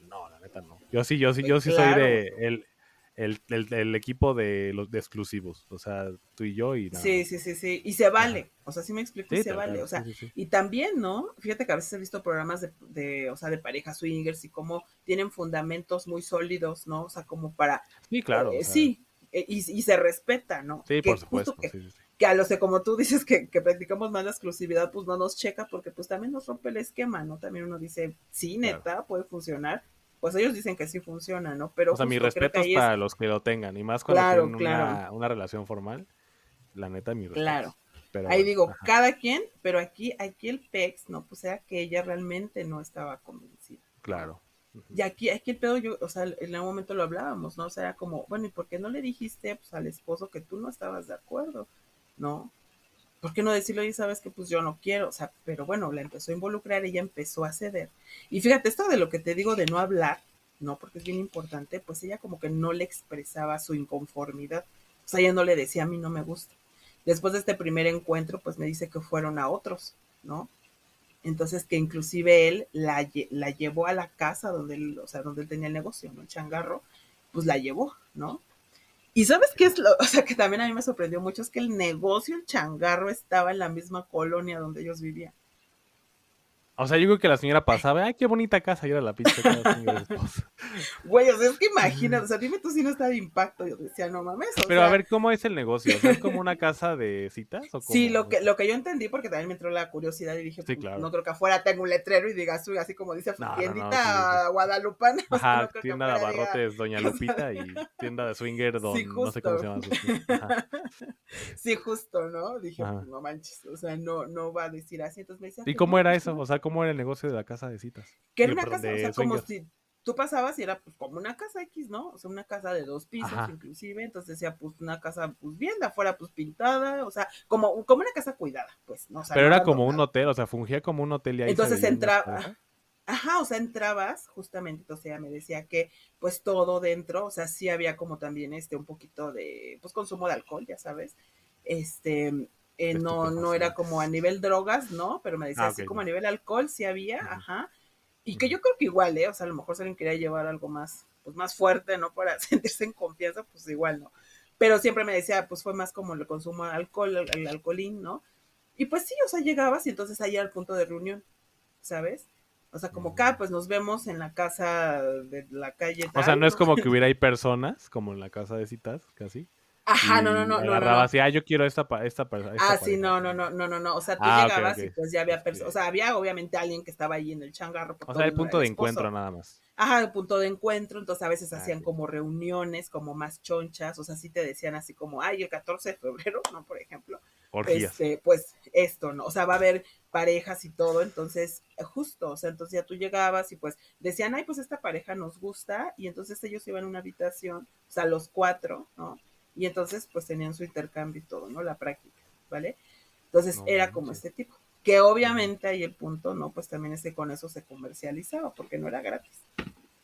No, la neta no. Yo sí, yo sí, yo sí Claro. soy de el, el, el- el equipo de los de exclusivos, o sea, tú y yo y nada. Sí, sí, sí, sí. Y se vale. O sea, sí me explico, y se vale. O sea, sí, sí, sí. y también, ¿no? Fíjate que a veces he visto programas de, de, o sea, de parejas swingers y cómo tienen fundamentos muy sólidos, ¿no? O sea, como para... Sí, claro. eh, o sea, sí, eh, y, y se respeta, ¿no? Sí, Que por supuesto. que, sí, sí, sí. que a los que como tú dices que, que practicamos más la exclusividad, pues no nos checa porque pues también nos rompe el esquema, ¿no? También uno dice, sí, Claro. neta, puede funcionar. Pues ellos dicen que sí funciona, ¿no? Pero O sea, respetos ahí es- para los que lo tengan, y más cuando Claro, tienen claro. una, una relación formal, la neta, mi respeto. Claro. Pero Ahí digo, ajá. cada quien, pero aquí, aquí el PEX, no, pues era que ella realmente no estaba convencida. Claro. Y aquí, aquí el pedo, yo, o sea, en algún momento lo hablábamos, ¿no? O sea, era como, bueno, ¿y por qué no le dijiste pues, al esposo que tú no estabas de acuerdo? ¿No? ¿Por qué no decirlo y sabes que pues yo no quiero? O sea, pero bueno, la empezó a involucrar, ella empezó a ceder. Y fíjate, esto de lo que te digo de no hablar, ¿no? Porque es bien importante, pues ella como que no le expresaba su inconformidad. O sea, ella no le decía, a mí no me gusta. después de este primer encuentro, pues me dice que fueron a otros, ¿no? Entonces que inclusive él la, la llevó a la casa donde él, o sea, donde él tenía el negocio, ¿no? El changarro, pues la llevó, ¿no? Y sabes qué es lo, o sea, que también a mí me sorprendió mucho, es que el negocio, el changarro, estaba en la misma colonia donde ellos vivían. O sea, yo creo que la señora pasaba, ay, qué bonita casa, y era la pizza Güey, o sea, es que imagínate, o sea, dime tú si no está de impacto. Yo decía, no mames. Pero a ver, ¿cómo es el negocio? ¿Es como una casa de citas? ¿o Sí, lo que, lo que yo entendí, porque también me entró la curiosidad y dije, pues, no creo que afuera tenga un letrero y diga, así como dice, tiendita guadalupana. Ajá, tienda de abarrotes Doña Lupita y tienda de swinger Don, no sé cómo se llama. sí, justo, ¿no? Dije, pues, no manches, o sea, no, no va a decir así. Entonces me dice, ¿y cómo era eso? O sea, ¿cómo era el negocio de la casa de citas? Que era una casa, o sea, como si tú pasabas y era pues como una casa X, ¿no? O sea, una casa de dos pisos inclusive, entonces decía pues una casa pues bien de afuera pues pintada, o sea, como, como una casa cuidada, pues, ¿no? Pero era como un hotel, o sea, fungía como un hotel y ahí Entonces entraba, ajá, o sea, entrabas justamente, entonces ella me decía que pues todo dentro, o sea, sí había como también este un poquito de pues consumo de alcohol, ya sabes. Este, eh, no, no era como a nivel drogas, ¿no? Pero me decía ah, así como a nivel alcohol sí había, ajá. Y que yo creo que igual, ¿eh? O sea, a lo mejor si alguien quería llevar algo más, pues más fuerte, ¿no? Para sentirse en confianza, pues igual, ¿no? Pero siempre me decía, pues fue más como el consumo de alcohol, el, alcoholín, ¿no? Y pues sí, o sea, llegabas y entonces ahí era el punto de reunión, ¿sabes? O sea, como acá, mm. pues nos vemos en la casa de la calle. o sea, no, es como que hubiera ahí personas, como en la casa de citas, casi. Ajá, no, no, no. Agarraba no, así, ah, yo quiero esta, esta, persona. Ah, sí, no, no, no, no, no, no. O sea, tú ah, llegabas y pues ya había personas. O sea, había obviamente alguien que estaba ahí en el changarro. O sea, el punto de encuentro nada más. Ajá, el punto de encuentro. Entonces a veces ah, hacían como reuniones, como más chonchas. O sea, sí te decían así como, ay, el 14 de febrero, ¿no? Por ejemplo. Este, pues esto, ¿no? O sea, va a haber parejas y todo. Entonces, justo, o sea, entonces ya tú llegabas y pues decían, ay, pues esta pareja nos gusta. Y entonces ellos iban a una habitación, o sea, los cuatro, ¿no? Y entonces pues tenían su intercambio y todo, ¿no? La práctica, ¿vale? Entonces era como este tipo, que obviamente ahí el punto, ¿no? Pues también es que con eso se comercializaba, porque no era gratis,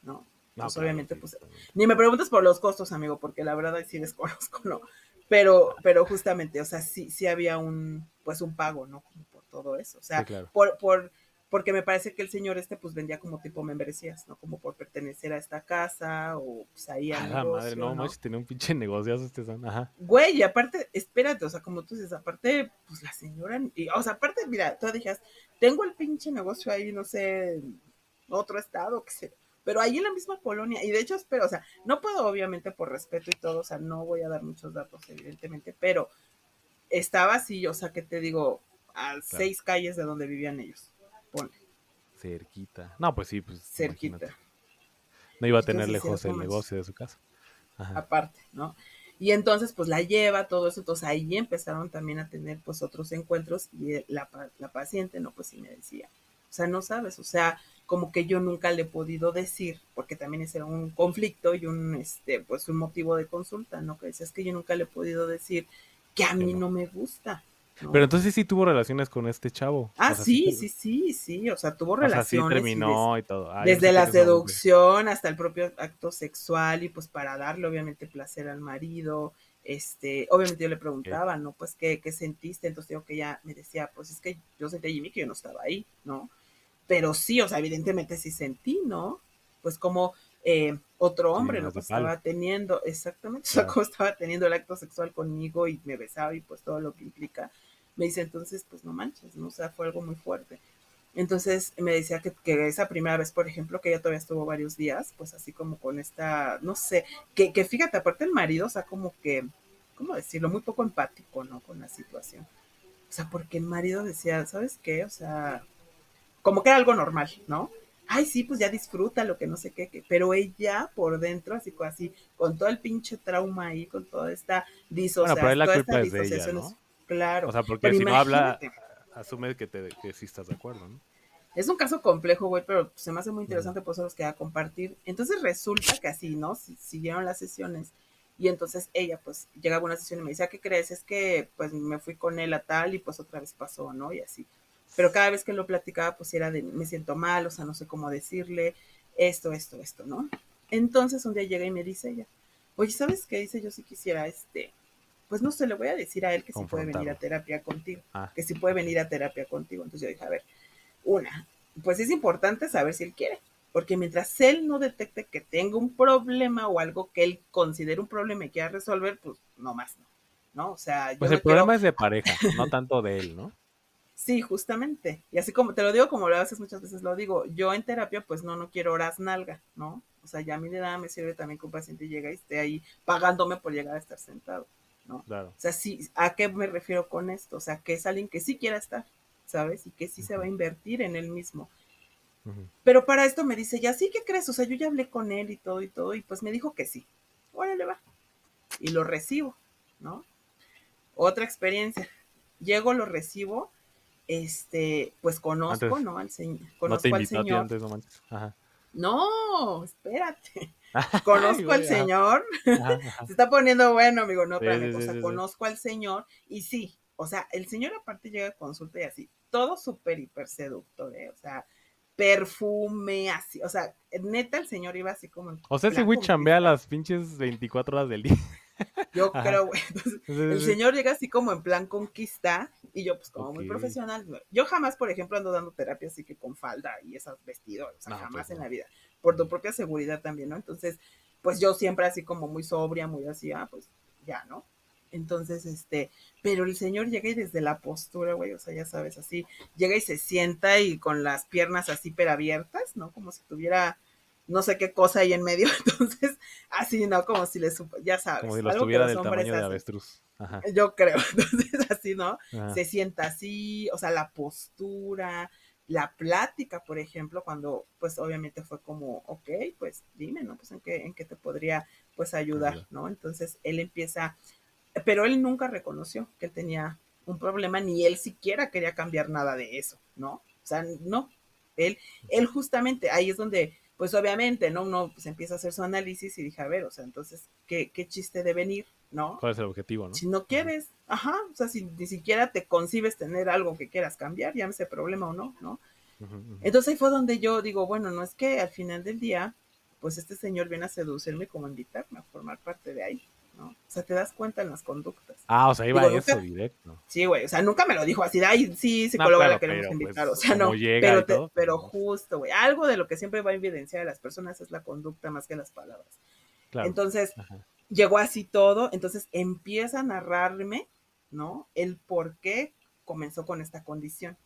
¿no? Pues obviamente, pues, ni me preguntes por los costos, amigo, porque la verdad sí desconozco, ¿no? Pero, pero justamente, o sea, sí, sí había un, pues un pago, ¿no? Como por todo eso, o sea, por, por, porque me parece que el señor este pues vendía como tipo membresías, ¿no? Como por pertenecer a esta casa o pues ahí a la madre, no, ¿no? tenía un pinche negocio este son, ajá. Güey, y aparte, espérate, o sea, como tú dices, aparte, pues la señora, y, o sea, aparte, mira, tú dijeras, tengo el pinche negocio ahí, no sé, en otro estado, qué sé, pero ahí en la misma colonia, y de hecho espero, o sea, no puedo obviamente por respeto y todo, o sea, no voy a dar muchos datos, evidentemente, pero estaba así, o sea, que te digo, a seis calles de donde vivían ellos. Cerquita. No, pues sí, pues. Cerquita. No iba a tener lejos el negocio de su casa. Aparte, ¿no? Y entonces, pues la lleva, todo eso. Entonces ahí empezaron también a tener, pues, otros encuentros. Y la, la paciente, ¿no? Pues sí me decía. O sea, no sabes, o sea, como que yo nunca le he podido decir, porque también ese era un conflicto y un, este, pues, un motivo de consulta, ¿no? Que decía, es que yo nunca le he podido decir que a mí no me gusta. Pero entonces sí tuvo relaciones con este chavo. Ah, sí, sí, sí, sí, o sea, tuvo relaciones. Sea, sí terminó y, todo. desde la seducción hasta el propio acto sexual y pues para darle obviamente placer al marido. Este, obviamente yo le preguntaba, ¿no? Pues, ¿qué, ¿qué sentiste? Entonces digo que ella me decía, pues es que yo sentí a Jimmy que yo no estaba ahí, ¿no? Pero sí, o sea, evidentemente sí sentí, ¿no? Pues como eh, otro hombre, ¿no? Pues estaba teniendo, exactamente, o sea, como estaba teniendo el acto sexual conmigo y me besaba y pues todo lo que implica me dice, entonces, pues no manches, ¿no? O sea, fue algo muy fuerte. Entonces me decía que, que, esa primera vez, por ejemplo, que ella todavía estuvo varios días, pues así como con esta, no sé, que, que fíjate, aparte el marido, o sea, como que, ¿cómo decirlo? Muy poco empático, ¿no? Con la situación. O sea, porque el marido decía, ¿sabes qué? O sea, como que era algo normal, ¿no? Ay, sí, pues ya disfruta lo que no sé qué, pero ella por dentro, así, así, con todo el pinche trauma ahí, con toda esta disociación. Bueno, pero la culpa es de ella, ¿no? Claro. O sea, porque si no habla, asume que, te, que sí estás de acuerdo, ¿no? Es un caso complejo, güey, pero se me hace muy interesante, por eso los queda compartir. Entonces resulta que así, ¿no? siguieron las sesiones y entonces ella, pues, llegaba a una sesión y me decía, ¿qué crees? Es que, pues, me fui con él a tal y pues otra vez pasó, ¿no? Y así. Pero cada vez que lo platicaba, pues era de, me siento mal, o sea, no sé cómo decirle esto, esto, esto, ¿no? Entonces un día llega y me dice ella, oye, ¿sabes qué? Dice, yo sí quisiera, este, pues no sé, le voy a decir a él que sí puede venir a terapia contigo, Ah. que sí puede venir a terapia contigo. Entonces yo dije, a ver, una, pues es importante saber si él quiere, porque mientras él no detecte que tenga un problema o algo que él considere un problema y quiera resolver, pues no más no, ¿no? O sea, yo Pues el problema quiero- es de pareja, no tanto de él, ¿no? Sí, justamente. Y así como te lo digo, como lo haces muchas veces lo digo, yo en terapia pues no, no quiero horas nalga, ¿no? O sea, ya a mí de nada me sirve también que un paciente llegue y esté ahí pagándome por llegar a estar sentado, ¿no? Claro. O sea, sí, ¿a qué me refiero con esto? O sea, que es alguien que sí quiera estar, ¿sabes? Y que sí se va a invertir en él mismo. Pero para esto me dice, ya sí, ¿qué crees? O sea, yo ya hablé con él y todo y todo, y pues me dijo que sí. Órale, va. Y lo recibo, ¿no? Otra experiencia. Llego, lo recibo, este, pues conozco, Antes- ¿no? Al señor. No te Conozco al señor. antes, no manches. Ajá. No, espérate. Conozco al señor. Ajá, ajá. Se está poniendo bueno, amigo, no, Sí, espérame, sí, o sea, sí, conozco al señor y sí, o sea, el señor aparte llega a consulta y así, todo súper hiper seductor, ¿eh? O sea, perfume, así, o sea, neta el señor iba así como... O sea, ese güey chambea las pinches 24 horas del día. Yo Ajá. creo, güey. Entonces, Sí, sí, el sí. señor llega así como en plan conquista y yo pues como muy profesional. Yo jamás, por ejemplo, ando dando terapia así que con falda y esos vestidos, o sea, No, jamás pues en la vida, por tu propia seguridad también, ¿no? Entonces, pues yo siempre así como muy sobria, muy así, ah, pues ya, ¿no? Entonces, este, pero el señor llega y desde la postura, güey, o sea, ya sabes, así, llega y se sienta y con las piernas así pero abiertas, ¿no? Como si tuviera no sé qué cosa ahí en medio, entonces, así, ¿no? Como si le, supo- ya sabes. Como si los algo que tuviera los del tamaño de avestruz. Ajá. Yo creo, entonces así, ¿no? ajá. Se sienta así, o sea, la postura, la plática, por ejemplo, cuando pues obviamente fue como, ok, pues dime, ¿no? Pues en qué, en qué te podría pues ayudar. ¿no? Entonces él empieza, pero él nunca reconoció que él tenía un problema, ni él siquiera quería cambiar nada de eso, ¿no? O sea, no, él, él justamente, ahí es donde, pues obviamente, ¿no? Uno pues empieza a hacer su análisis y dije, a ver, o sea, entonces, ¿qué, qué chiste de venir, ¿no? ¿Cuál es el objetivo, no? Si no quieres, ajá, o sea, si ni siquiera te concibes tener algo que quieras cambiar, llámese problema o no, ¿no? Entonces ahí fue donde yo digo, bueno, no es que al final del día, pues este señor viene a seducirme como a invitarme a formar parte de ahí, ¿no? O sea, te das cuenta en las conductas. Ah, o sea, iba Digo, eso nunca- directo. Sí, güey, o sea, nunca me lo dijo así, de, ay, sí, psicóloga claro, la queremos pero, invitar, pues, o sea, no, pero, te- todo, pues, pero no. justo, güey, algo de lo que siempre va a evidenciar a las personas es la conducta más que las palabras. Claro. Entonces, Ajá. Llegó así todo, entonces empieza a narrarme, ¿no? El por qué comenzó con esta condición,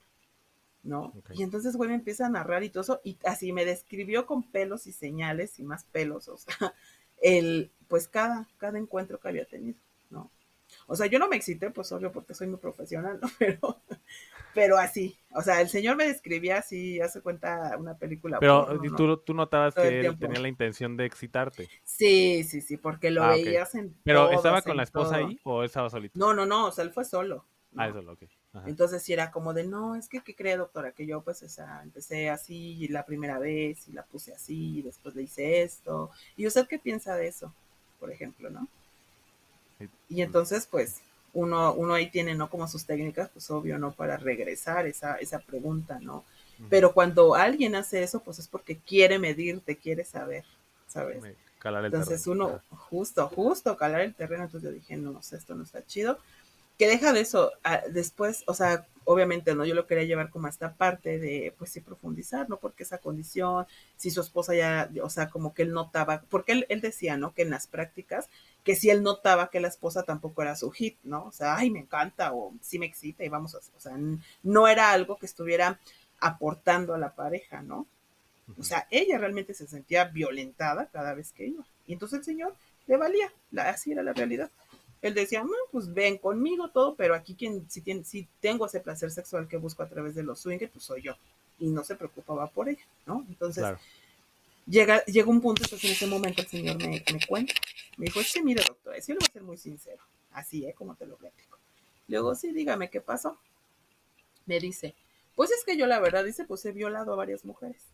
¿no? Y entonces, güey, me empieza a narrar y todo eso, y así me describió con pelos y señales y más pelos, o sea, el, pues cada, cada encuentro que había tenido. O sea, yo no me excité, pues obvio, porque soy muy profesional, ¿no? Pero, pero así, o sea, el señor me describía así, hace cuenta una película. Pero porno, ¿y ¿no? tú, tú notabas Todo que él tenía la intención de excitarte. Sí, sí, sí, porque lo Ah, veías en ¿Pero todas, estaba con la esposa todo. ahí o estaba solito? No, no, no, o sea, él fue solo. ¿no? Ah, eso lo que. Ajá. Entonces sí era como de, no, es que, ¿qué cree, doctora? Que yo pues esa, empecé así la primera vez y la puse así y después le hice esto. ¿Y usted qué piensa de eso? Por ejemplo, ¿no? Y entonces, pues, uno, uno ahí tiene, ¿no? Como sus técnicas, pues obvio, ¿no? Para regresar esa, esa pregunta, ¿no? Pero cuando alguien hace eso, pues es porque quiere medirte, quiere saber, ¿sabes? Calar el Entonces terreno. uno, justo, justo, calar el terreno, entonces yo dije, no, esto no está chido. Que deja de eso, ah, después, o sea, obviamente, ¿no? Yo lo quería llevar como a esta parte de, pues sí, profundizar, ¿no? Porque esa condición, si su esposa ya, o sea, como que él notaba, porque él, él decía, ¿no? Que en las prácticas, que si él notaba que la esposa tampoco era su hit, ¿no? O sea, ay, me encanta, o sí me excita, y vamos a, o sea, no era algo que estuviera aportando a la pareja, ¿no? O sea, ella realmente se sentía violentada cada vez que iba. Y entonces el señor le valía, la, así era la realidad. Él decía, no, pues ven conmigo todo, pero aquí quien, si, tiene, si tengo ese placer sexual que busco a través de los swingers, pues soy yo. Y no se preocupaba por ella, ¿no? Entonces, Claro. Llega, llega un punto, entonces en ese momento el señor me, me cuenta. Me dijo, es que mire, doctora, yo le voy a ser muy sincero. Así, ¿eh? Como te lo platico. Luego, sí, dígame, ¿qué pasó? Me dice, pues es que yo la verdad, dice, pues he violado a varias mujeres.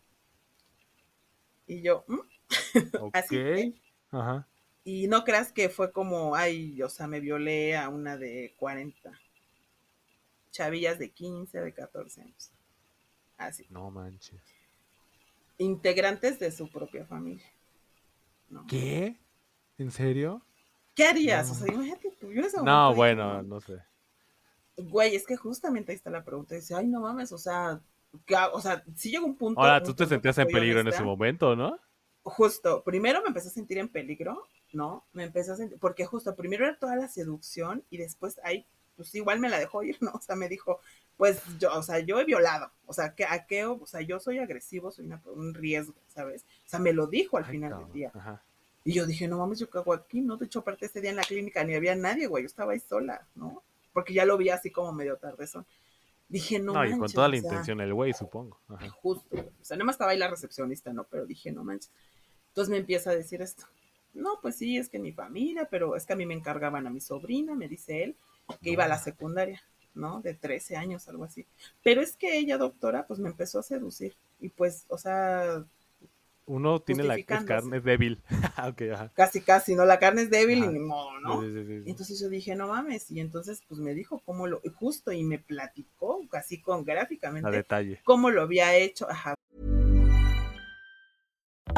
Y yo, ¿mm? Así que- Ajá. Y no creas que fue como, ay, o sea, me violé a una de 40. Chavillas de 15, de 14 años. Así. No manches. Integrantes de su propia familia. ¿no? ¿Qué? ¿En serio? ¿Qué harías? No. O sea, imagínate Yo ese momento No, bueno, no sé. Güey, es que justamente ahí está la pregunta. Dice, ay, no mames, o sea, que- o sea, sí llegó un punto. Ahora, un tú te sentías en peligro en ese momento, ¿no? Justo, primero me empecé a sentir en peligro, ¿no? Me empecé a sentir, porque justo primero era toda la seducción y después ahí, pues igual me la dejó ir, ¿no? O sea, me dijo, pues yo, o sea, yo he violado, o sea, que a qué, o sea, yo soy agresivo, soy una- un riesgo, ¿sabes? O sea, me lo dijo al Ay, final cabrón. del día. Ajá. Y yo dije, no mames, yo cago aquí, ¿no? De hecho, aparte ese día en la clínica ni había nadie, güey, yo estaba ahí sola, ¿no? Porque ya lo vi así como medio tardezón. Dije, no, No, y con manches, toda la o sea, intención el güey, supongo. Ajá. Justo. O sea, nada más estaba ahí la recepcionista, ¿no? Pero dije, no manches. Entonces me empieza a decir esto. No, pues sí, es que mi familia, pero es que a mí me encargaban a mi sobrina, me dice él, que iba a la secundaria, ¿no? De 13 años, algo así. Pero es que ella, doctora, pues me empezó a seducir. Y pues, o sea, Uno tiene la es carne débil. ajá. casi, casi, ¿no? La carne es débil Ajá. y ni modo, ¿no? Sí, sí, sí, Y sí. entonces yo dije, no mames. Y entonces, pues me dijo cómo lo, justo, y me platicó, casi con A gráficamente, detalle. cómo lo había hecho. Ajá,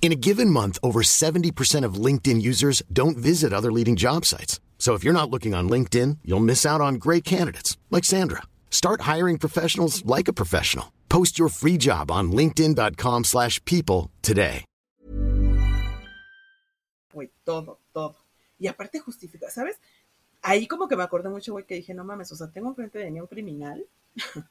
In a given month, over 70% of LinkedIn users don't visit other leading job sites. So if you're not looking on LinkedIn, you'll miss out on great candidates like Sandra. Start hiring professionals like a professional. Post your free job on linkedin.com/people slash people today. güey, todo, todo. Y aparte justifica, ¿sabes? Ahí como que me acordé mucho, güey, que dije, no mames, o sea, tengo enfrente de mí un criminal.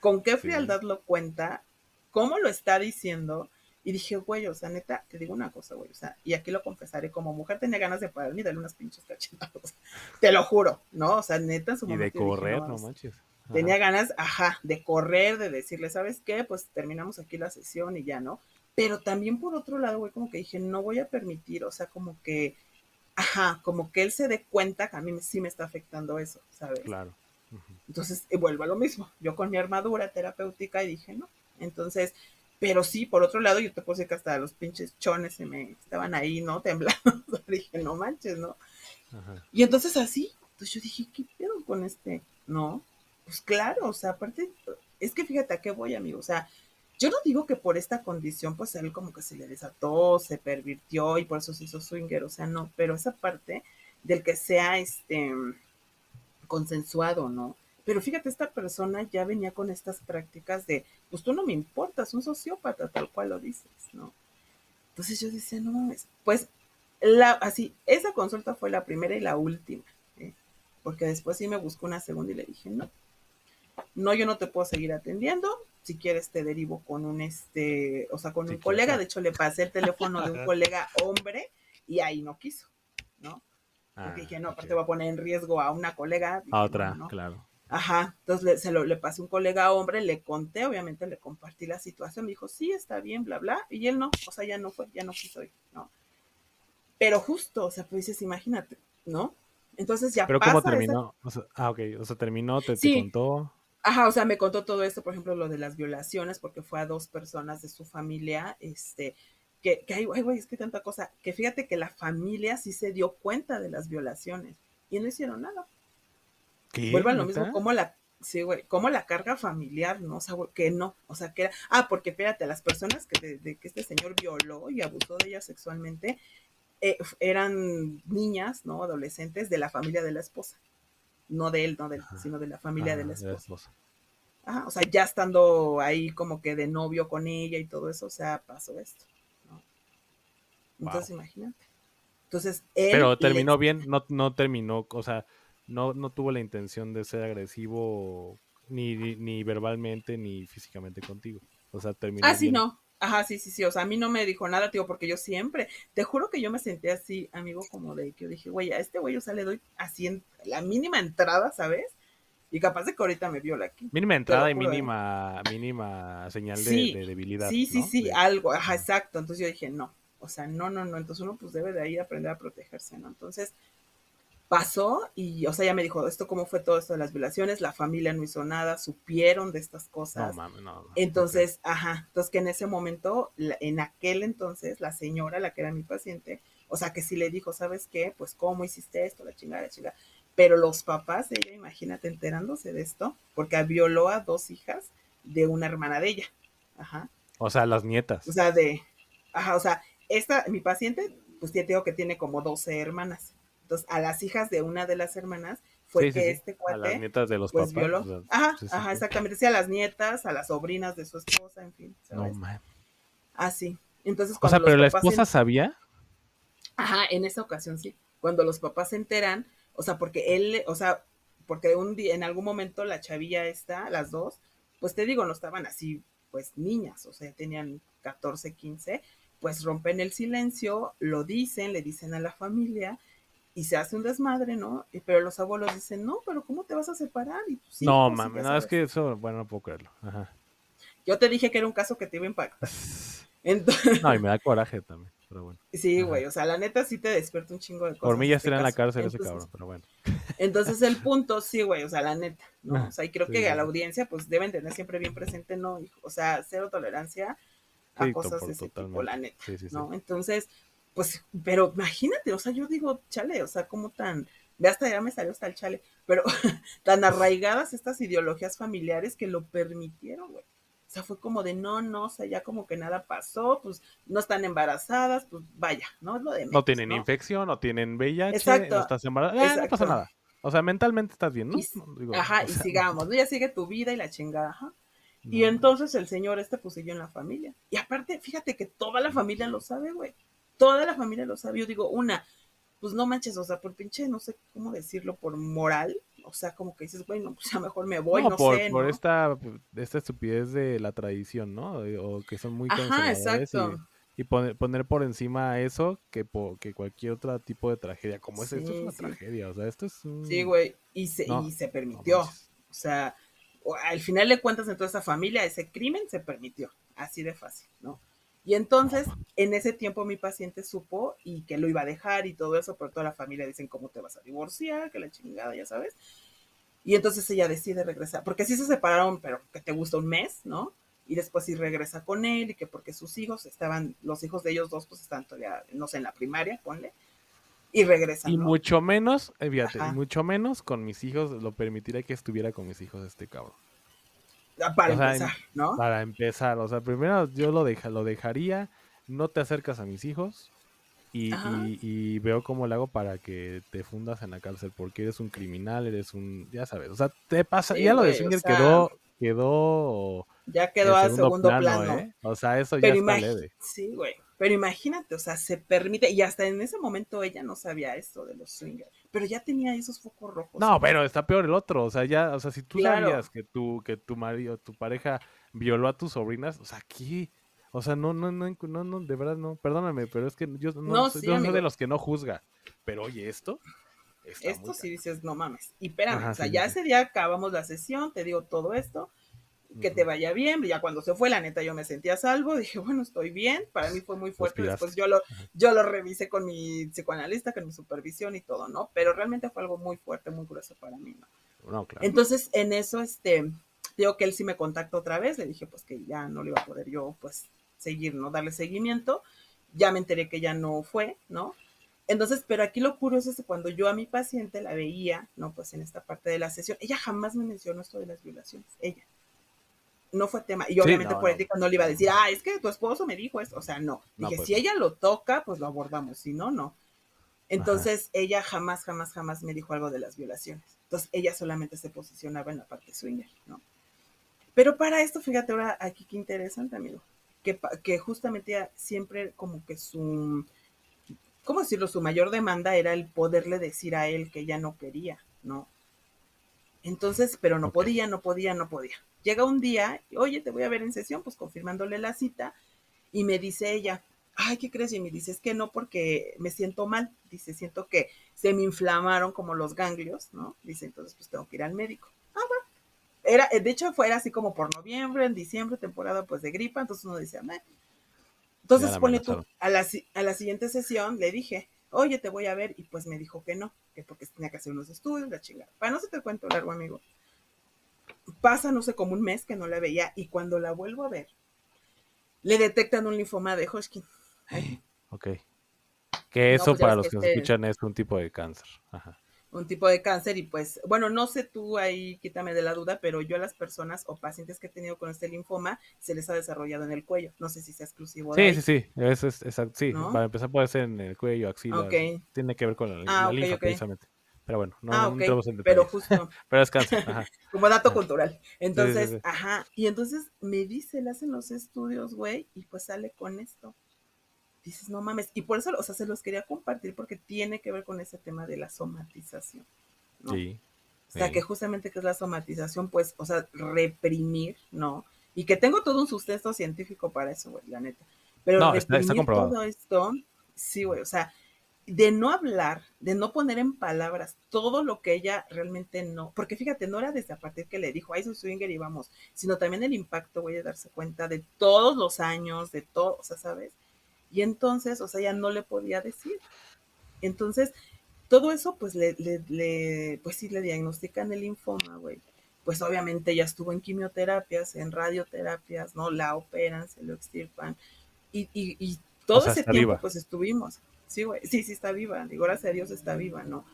¿Con qué frialdad lo cuenta? ¿Cómo lo está diciendo? Y dije, güey, o sea, neta, te digo una cosa, güey, o sea, y aquí lo confesaré, como mujer tenía ganas de pararme y darle unas pinches cachetadas. Te lo juro, ¿no? O sea, neta, en su Y de dije, correr, no manches. Ajá. Tenía ganas, ajá, de correr, de decirle, ¿sabes qué? Pues terminamos aquí la sesión y ya, ¿no? Pero también por otro lado, güey, como que dije, no voy a permitir, o sea, como que, ajá, como que él se dé cuenta que a mí sí me está afectando eso, ¿sabes? Claro. Ujú. Entonces, eh, vuelvo a lo mismo. Yo con mi armadura terapéutica y dije, no. Entonces, pero sí, por otro lado, yo te puedo decir que hasta los pinches chones se me estaban ahí, ¿no? Temblando. Dije, no manches, ¿no? Ajá. Y entonces así, pues yo dije, ¿qué pedo con este? No, pues claro, o sea, aparte, es que fíjate a qué voy, amigo, o sea, yo no digo que por esta condición, pues él como que se le desató, se pervirtió y por eso se hizo swinger, o sea, no, pero esa parte del que sea, este, consensuado, ¿no? Pero fíjate, esta persona ya venía con estas prácticas de, pues tú no me importas, un sociópata, tal cual lo dices, ¿no? Entonces yo decía, no mames, pues la, así, esa consulta fue la primera y la última, ¿eh? porque después sí me buscó una segunda y le dije, no, no, yo no te puedo seguir atendiendo, si quieres te derivo con un, este, o sea, con un colega, de hecho le pasé el teléfono de un colega hombre y ahí no quiso, ¿no? Porque Ah, dije, no, aparte ok. voy a poner en riesgo a una colega. Dije, A no, otra, no. claro. Ajá, entonces le, se lo, le pasé un colega hombre, le conté, obviamente le compartí la situación, me dijo, sí, está bien, bla, bla, y él no, o sea, ya no fue, ya no quiso ir, ¿no? Pero justo, o sea, pues dices, imagínate, ¿no? Entonces ya Pero pasa ¿cómo esa- terminó? O sea, ah, ok. O sea, terminó, te, contó. Ajá, o sea, me contó todo esto, por ejemplo, lo de las violaciones, porque fue a dos personas de su familia, este, que, que ay, ay, güey, es que tanta cosa, que fíjate que la familia sí se dio cuenta de las violaciones y no hicieron nada. ¿Qué? Vuelvo a lo mismo, como la, sí, güey, como la carga familiar, ¿no? O sea, güey, que no, o sea, que era, ah, porque espérate, las personas que, de, de que este señor violó y abusó de ellas sexualmente, eh, eran niñas, ¿no? Adolescentes de la familia de la esposa. No de él, no de él, Ajá. sino de la familia de Ah, la de la esposa. Ajá, o sea, ya estando ahí como que de novio con ella y todo eso, o sea, pasó esto, ¿no? Entonces, imagínate. Entonces, él Pero le- terminó bien, no, no terminó, o sea, no, no tuvo la intención de ser agresivo ni, ni, ni verbalmente ni físicamente contigo. O sea, terminó Ah, sí, bien. no. Ajá, sí, sí, sí. O sea, a mí no me dijo nada, tío, porque yo siempre, te juro que yo me senté así, amigo, como de que yo dije, güey, a este güey, o sea, le doy así en la mínima entrada, ¿sabes? Y capaz de que ahorita me viola aquí. Mínima entrada y ¿eh? mínima, mínima señal de, Sí, de debilidad. Sí, sí, ¿no? sí, De- algo, Ajá. exacto. Entonces yo dije, no, o sea, no, no, no. Entonces uno pues debe de ahí aprender a protegerse, ¿no? Entonces, pasó y, o sea, ya me dijo, esto cómo fue todo esto de las violaciones, la familia no hizo nada, supieron de estas No cosas. no. no. Entonces, ajá, entonces que en ese momento, la- en aquel entonces, la señora, la que era mi paciente, o sea, que sí le dijo, ¿sabes qué? Pues, ¿cómo hiciste esto? La chingada, la chingada. Pero los papás de ella, imagínate, enterándose de esto, porque violó a dos hijas de una hermana de ella. Ajá. O sea, las nietas. O sea, de, ajá, o sea, esta, mi paciente, pues ya te digo que tiene como 12 hermanas. Entonces, a las hijas de una de las hermanas fue Sí, que sí. este A las cuate, nietas de los pues papás. violó. o sea, Ajá, sí, ajá, exactamente. Sí, a las nietas, a las sobrinas de su esposa, en fin. No ¿sabes? mames. Así. Entonces, O cuando sea, pero la esposa sabía. Ajá, en esa ocasión sí. Cuando los papás se enteran, o sea, porque él, o sea, porque un día, en algún momento la chavilla esta, las dos, pues te digo, no estaban así, pues niñas, o sea, tenían 14, 15, pues rompen el silencio, lo dicen, le dicen a la familia y se hace un desmadre, ¿no? Pero los abuelos dicen, no, pero ¿cómo te vas a separar? Y tus no hijos, y mames, ya no, es que eso, bueno, no puedo creerlo. Ajá. Yo te dije que era un caso que te iba a impactar. Entonces, No, y me da coraje también, pero bueno. sí, Ajá. güey, o sea, la neta sí te despierta un chingo de cosas. Por mí ya este estaría en la cárcel ese Entonces, cabrón, pero bueno. Entonces el punto, sí, güey, o sea, la neta, ¿no? O sea, y creo sí, que a la sí. audiencia, pues deben tener siempre bien presente, ¿no? hijo? O sea, cero tolerancia a Sí, cosas de ese tipo, la neta, Sí, sí, sí. ¿no? Entonces, pues, pero imagínate, o sea, yo digo, chale, o sea, como tan, ve hasta ya me salió hasta el chale, pero tan arraigadas estas ideologías familiares que lo permitieron, güey. O sea, fue como de no, no, o sea, ya como que nada pasó, pues no están embarazadas, pues vaya, ¿no? Es lo de No menos, tienen ¿no? infección, no tienen VIH, Exacto, no estás embarazada, ah, no pasa exacto. nada. O sea, mentalmente estás bien, ¿no? Y digo, ajá, y sea, sigamos, ¿no? Ya sigue tu vida y la chingada, ajá. Y entonces el señor este pues siguió en la familia. Y aparte, fíjate que toda la familia lo sabe, güey. Toda la familia lo sabe. Yo digo, una, pues no manches, o sea, por pinche, no sé cómo decirlo, por moral. O sea, como que dices, güey, no, pues ya mejor me voy, no, por, sé, por ¿no? esta, esta estupidez de la tradición, ¿no? O que son muy Ajá, conservadores exacto. y, y poner, poner por encima eso que, po- que cualquier otro tipo de tragedia. Como es, esto es Sí, una sí. tragedia, o sea, esto es un... Sí, güey. Y se, No, y se no permitió. o sea, al final de cuentas, en toda esa familia, ese crimen se permitió. Así de fácil, ¿no? Y entonces, en ese tiempo mi paciente supo y que lo iba a dejar y todo eso, pero toda la familia dicen, ¿cómo te vas a divorciar? Que la chingada, ya sabes. Y entonces ella decide regresar, porque sí se separaron, pero que te gusta un mes, ¿no? Y después sí regresa con él y que porque sus hijos estaban, los hijos de ellos dos, pues están todavía, no sé, en la primaria, ponle. Y regresan. Y ¿no? mucho menos, eh, fíjate, y mucho menos con mis hijos, lo permitiría que estuviera con mis hijos este cabrón. Para o sea, empezar, ¿no? Para empezar, o sea, primero yo lo, deja, lo dejaría, no te acercas a mis hijos y, y- y veo cómo le hago para que te fundas en la cárcel, porque eres un criminal, eres un, ya sabes, o sea, te pasa, Sí, ya lo de Swinger sea, quedó, quedó Ya quedó a segundo plano. ¿eh? O sea, eso ya está leve. Sí, güey. Pero imagínate, o sea, se permite, y hasta en ese momento ella no sabía esto de los swingers, pero ya tenía esos focos rojos. No, pero está peor el otro, o sea, ya, o sea, si tú Claro. sabías que tu, que tu marido, tu pareja violó a tus sobrinas, o sea, aquí, o sea, no, no, no, no, no, de verdad no, perdóname, pero es que yo no, No, soy, sí, yo soy de los que no juzga, pero oye, esto, está Esto sí dices, no mames. Y espérame, Ajá, o sea, sí, ya sí. ese día acabamos la sesión, te digo todo esto, que te vaya bien. Ya cuando se fue, la neta, yo me sentía a salvo. Dije, bueno, estoy bien. Para mí fue muy fuerte. Respiraste. Después yo lo, yo lo revisé con mi psicoanalista, con mi supervisión y todo, ¿no? Pero realmente fue algo muy fuerte, muy grueso para mí, ¿no? No, claro. Entonces, en eso, este, digo que él sí me contactó otra vez, le dije pues que ya no le iba a poder yo, pues, seguir, ¿no? Darle seguimiento. Ya me enteré que ya no fue, ¿no? Entonces, pero aquí lo curioso es que cuando yo a mi paciente la veía, ¿no? Pues en esta parte de la sesión, ella jamás me mencionó esto de las violaciones, ella. No fue tema. Y Sí, obviamente no, por no. ética no le iba a decir, ah, es que tu esposo me dijo esto. O sea, no. No, Dije, pues si ella lo toca, pues lo abordamos. Si no, no. Entonces, ella jamás, jamás, jamás me dijo algo de las violaciones. Entonces, ella solamente se posicionaba en la parte swinger, ¿no? Pero para esto, fíjate ahora aquí qué interesante, amigo, que, que justamente siempre como que su, ¿cómo decirlo? Su mayor demanda era el poderle decir a él que ella no quería, ¿no? Entonces, pero no podía, no podía, no podía. Llega un día, oye, te voy a ver en sesión, pues confirmándole la cita, y me dice ella, ay, ¿qué crees? Y me dice, es que no, porque me siento mal. Dice, siento que se me inflamaron como los ganglios, ¿no? Dice, entonces pues tengo que ir al médico. Ah, bueno. Era, de hecho, fue así como por noviembre, en diciembre, temporada pues de gripa, entonces uno decía, "Meh". Entonces, pone tú, a la, a la siguiente sesión le dije, oye, te voy a ver, y pues me dijo que no, que porque tenía que hacer unos estudios, la chingada. Para no se te cuento largo, amigo. Pasa, no sé, como un mes que no la veía, y cuando la vuelvo a ver, le detectan un linfoma de Hodgkin. Ok. Que eso pues para los que que nos este- escuchan es un tipo de cáncer. Ajá. Un tipo de cáncer y pues, bueno, no sé tú ahí, quítame de la duda, pero yo a las personas o pacientes que he tenido con este linfoma se les ha desarrollado en el cuello. No sé si sea exclusivo de Sí, ahí. sí, sí. Eso es, exacto. Sí, ¿No? para empezar puede ser en el cuello, axila. Ok. Tiene que ver con la, Ah, la ok, linfa ok. precisamente. Pero bueno, no, ah, no ok, entremos en pero justo, Pero es cáncer. Ajá. como dato cultural. Entonces, sí. ajá, y entonces me dice, le hacen los estudios, güey, y pues sale con esto. Dices, no mames, y por eso, o sea, se los quería compartir porque tiene que ver con ese tema de la somatización. ¿no? Sí. O sea, sí. que justamente que es la somatización, pues, o sea, reprimir, ¿no? Y que tengo todo un sustento científico para eso, güey, la neta. Pero No, está- está reprimir comprobado. todo esto, sí, güey, o sea, de no hablar, de no poner en palabras todo lo que ella realmente no, porque fíjate, no era desde a partir que le dijo, ay, soy swinger y vamos, sino también el impacto, güey, de darse cuenta de todos los años, de todo, o sea, ¿sabes? Y entonces, o sea, ella no le podía decir. Entonces, todo eso, pues, le, le, le- pues sí, le diagnostican el linfoma, güey. Pues obviamente ella estuvo en quimioterapias, en radioterapias, ¿no? La operan, se lo extirpan. Y, y, y todo O sea, ese tiempo, viva. pues estuvimos. Sí, güey. Sí, sí está viva. Digo, gracias a Dios está viva, ¿no?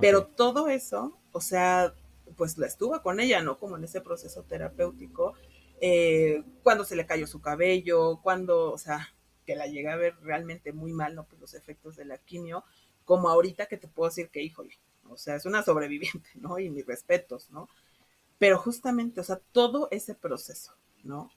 Pero todo eso, o sea, pues la estuvo con ella, ¿no? Como en ese proceso terapéutico, eh, cuando se le cayó su cabello, cuando, o sea, que la llegué a ver realmente muy mal, ¿no? Pues los efectos de la quimio, como ahorita que te puedo decir que, híjole, o sea, es una sobreviviente, ¿no? Y mis respetos, ¿no? Pero justamente, o sea, todo ese proceso, ¿no?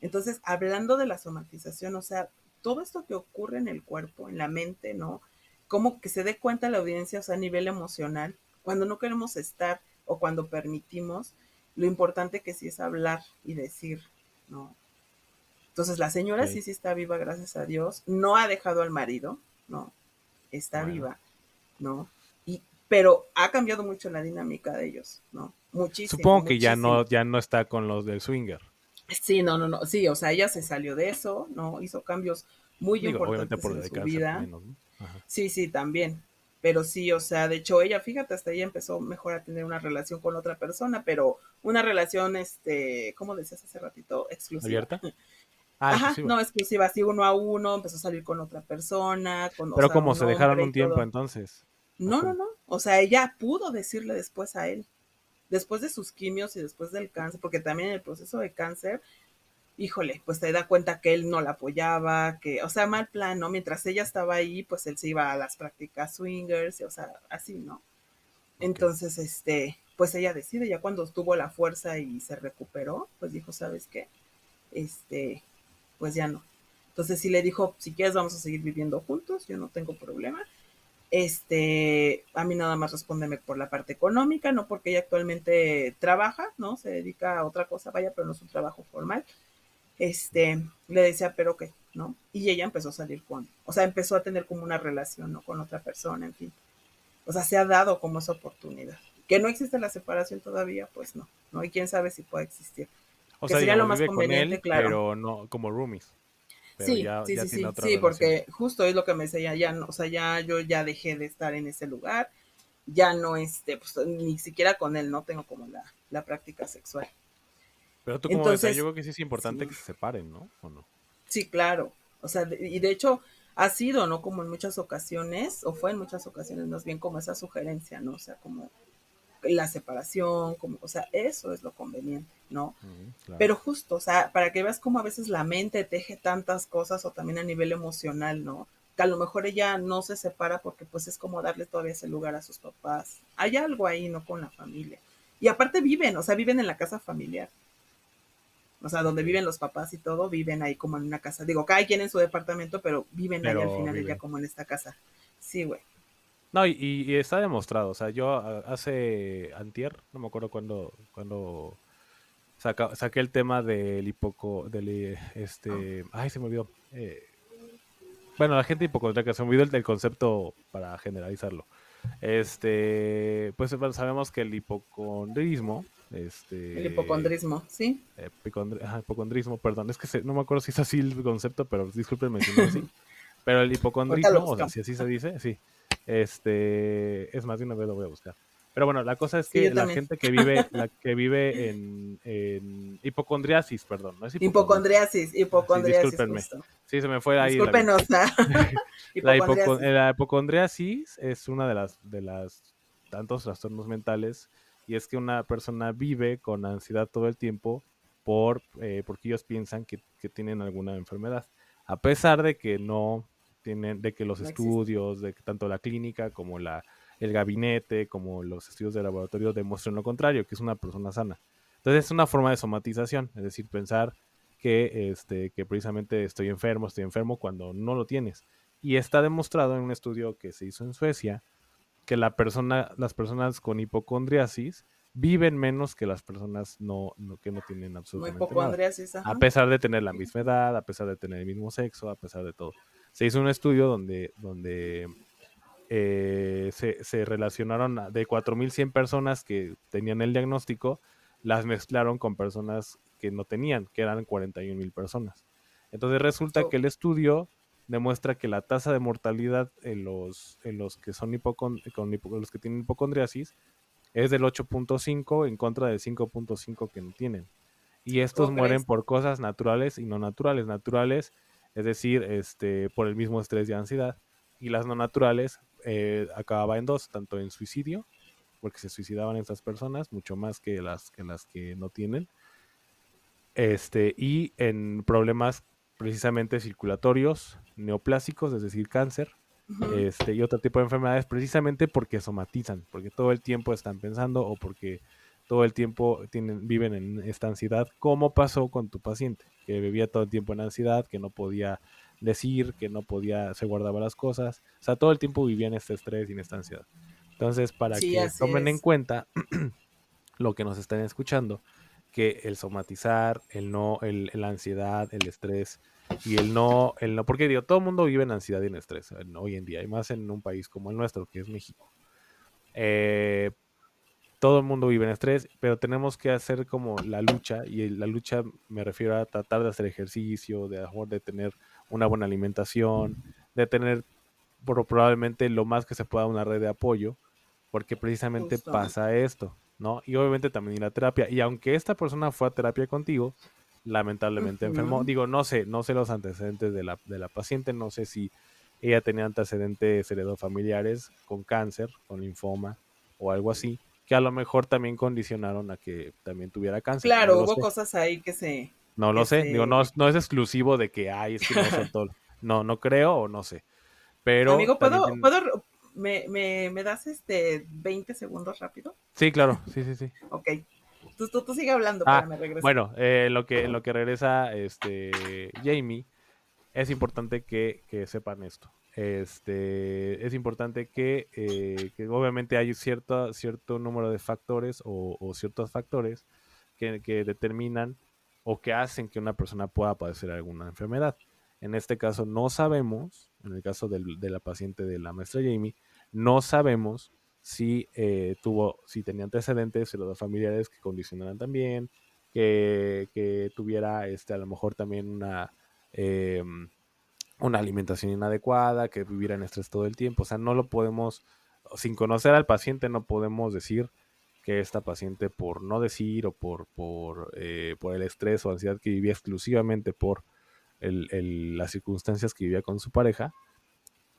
Entonces, hablando de la somatización, o sea, todo esto que ocurre en el cuerpo, en la mente, ¿no? Como que se dé cuenta la audiencia, o sea, a nivel emocional, cuando no queremos estar o cuando permitimos, lo importante que sí es hablar y decir, ¿no? Entonces, la señora sí, sí está viva, gracias a Dios, no ha dejado al marido, ¿no? Está Bueno. viva, ¿no? Y, pero ha cambiado mucho la dinámica de ellos, ¿no? Muchísimo. Supongo que ya no, ya no está con los del swinger. Sí, no, no, no, sí, o sea, ella se salió de eso, ¿no? Hizo cambios muy Digo, importantes por en su cáncer vida. menos. Sí, sí, también. Pero sí, o sea, de hecho ella, fíjate, hasta ella empezó mejor a tener una relación con otra persona, pero una relación, este, ¿cómo decías hace ratito? Exclusiva. ¿Abierta? Ah, Ajá, exclusiva. no, exclusiva, así uno a uno, empezó a salir con otra persona. Con, o Pero sea, como se dejaron un y tiempo todo. entonces. No, no, no. O sea, ella pudo decirle después a él, después de sus quimios y después del cáncer, porque también en el proceso de cáncer, híjole, pues te da cuenta que él no la apoyaba, que, o sea, mal plan, ¿no? Mientras ella estaba ahí, pues él se iba a las prácticas swingers, o sea, así, ¿no? Entonces, este, pues ella decide, ya cuando tuvo la fuerza y se recuperó, pues dijo, ¿sabes qué? Este, pues ya no. Entonces sí le dijo, si quieres vamos a seguir viviendo juntos, yo no tengo problema. Este, a mí nada más respóndeme por la parte económica, no porque ella actualmente trabaja, ¿no? Se dedica a otra cosa, vaya, pero no es un trabajo formal. Este, le decía, pero qué, ¿no? Y ella empezó a salir con, o sea, empezó a tener como una relación, ¿no? Con otra persona, en fin. O sea, se ha dado como esa oportunidad. Que no existe la separación todavía, pues no, ¿no? Y quién sabe si puede existir. O que sea, sería digamos, lo más vive con conveniente, él, claro. pero no como roomies. Pero sí, ya, sí, ya sí, sí, porque justo es lo que me decía, ya no, o sea, ya yo ya dejé de estar en ese lugar, ya no, este, pues ni siquiera con él, no tengo como la, la práctica sexual. Pero tú como Entonces, yo creo que sí es importante sí. que se separen, ¿no? ¿O no? Sí, claro, o sea, y de hecho ha sido, ¿no? Como en muchas ocasiones, o fue en muchas ocasiones más bien como esa sugerencia, ¿no? O sea, como la separación, como, o sea, eso es lo conveniente, ¿no? Claro. Pero justo, o sea, para que veas cómo a veces la mente teje tantas cosas o también a nivel emocional, ¿no? Que a lo mejor ella no se separa porque pues es como darle todavía ese lugar a sus papás. Hay algo ahí, ¿no? Con la familia. Y aparte viven, o sea, viven en la casa familiar. O sea, donde viven los papás y todo, viven ahí como en una casa. Digo, cada quien en su departamento, pero viven ahí al final viven. ella como en esta casa. Sí, güey. No, y, y está demostrado. O sea, yo hace antier, no me acuerdo cuándo, cuando saca- saqué el tema del hipoco, del eh, este, ay, se me olvidó. Eh, bueno, la gente hipocondríaca, se me olvidó el, el concepto para generalizarlo. Este, pues bueno, sabemos que el hipocondrismo, este, El hipocondrismo, ¿sí? eh, hipocondri- ajá, hipocondrismo, perdón, es que se- no me acuerdo si es así el concepto, pero discúlpenme si no es así. Pero el hipocondrismo, o sea, si así se dice, sí. Este, es más, de una vez lo voy a buscar. Pero bueno, la cosa es Sí, que yo la gente que vive, la que vive en, en hipocondriasis, perdón, no es Hipocondriasis, hipocondriasis. discúlpenme. justo. Sí, se me fue ahí. la- Discúlpenos. la- La, hipoco- hipocondriasis. la hipocondriasis es una de las de las tantos trastornos mentales y es que una persona vive con ansiedad todo el tiempo por eh, porque ellos piensan que, que tienen alguna enfermedad a pesar de que no tienen de que los No existe. estudios de que tanto la clínica como la el gabinete como los estudios de laboratorio demuestran lo contrario que es una persona sana entonces es una forma de somatización es decir pensar que este que precisamente estoy enfermo estoy enfermo cuando no lo tienes y está demostrado en un estudio que se hizo en Suecia que la persona, las personas con hipocondriasis viven menos que las personas no, no- que no tienen absolutamente nada. A pesar de tener la misma edad, a pesar de tener el mismo sexo, a pesar de todo. Se hizo un estudio donde, donde eh, se, se relacionaron a- de 4.100 personas que tenían el diagnóstico, las mezclaron con personas que no tenían, que eran 41.000 personas. Entonces resulta que el estudio demuestra que la tasa de mortalidad en los, en los que son hipocon- con hipo- los que tienen hipocondriasis es del 8.5 en contra del 5.5 que no tienen. Y estos ¿Cómo mueren crees? por cosas naturales y no naturales. Naturales, es decir, este, por el mismo estrés y ansiedad. Y las no naturales eh, acababa en dos, tanto en suicidio, porque se suicidaban estas personas, mucho más que las que, las que no tienen. Este, y en problemas precisamente circulatorios, neoplásicos, es decir, cáncer, este, y otro tipo de enfermedades, precisamente porque somatizan, porque todo el tiempo están pensando o porque todo el tiempo tienen, viven en esta ansiedad, como pasó con tu paciente, que vivía todo el tiempo en ansiedad, que no podía decir, que no podía, se guardaba las cosas, o sea, todo el tiempo vivía en este estrés y en esta ansiedad. Entonces, para Sí, que tomen en cuenta lo que nos están escuchando, que el somatizar, el no, el, la ansiedad, el estrés y el no, el no, porque digo, todo el mundo vive en ansiedad y en estrés en- hoy en día, y más en un país como el nuestro, que es México. Eh, todo el mundo vive en estrés, pero tenemos que hacer como la lucha, y la lucha me refiero a tratar de hacer ejercicio, de, de tener una buena alimentación, de tener por- probablemente lo más que se pueda una red de apoyo, porque precisamente Justo. pasa esto, ¿no? Y obviamente también ir a terapia. Y aunque esta persona fue a terapia contigo, lamentablemente enfermó. Digo, no sé, no sé los antecedentes de la, de la paciente, no sé si ella tenía antecedentes heredofamiliares con cáncer, con linfoma o algo así, que a lo mejor también condicionaron a que también tuviera cáncer. Claro, no hubo sé. cosas ahí que se. No lo sé, digo, no, no es exclusivo de que, ay, es que no todo. No, no creo o no sé. Pero. Amigo, ¿puedo, también ¿puedo me, me, me das este 20 segundos rápido? Sí, claro, sí, sí, sí. Ok. Tú, tú, tú sigue hablando Ah, para me regresar. bueno, eh, en lo que, en lo que regresa este Jamie, es importante que, que sepan esto. Este, es importante que, eh, que obviamente hay cierto, cierto número de factores o, ciertos factores que, que determinan o que hacen que una persona pueda padecer alguna enfermedad. En este caso no sabemos, en el caso del- de la paciente de la maestra Jamie, no sabemos si eh, tuvo, si tenía antecedentes familiares que condicionaran también, que, que tuviera este, a lo mejor también una, eh, una alimentación inadecuada, que viviera en estrés todo el tiempo. O sea, no lo podemos, sin conocer al paciente, no podemos decir que esta paciente por no decir o por, por, eh, por el estrés o ansiedad que vivía exclusivamente por el- el- las circunstancias que vivía con su pareja,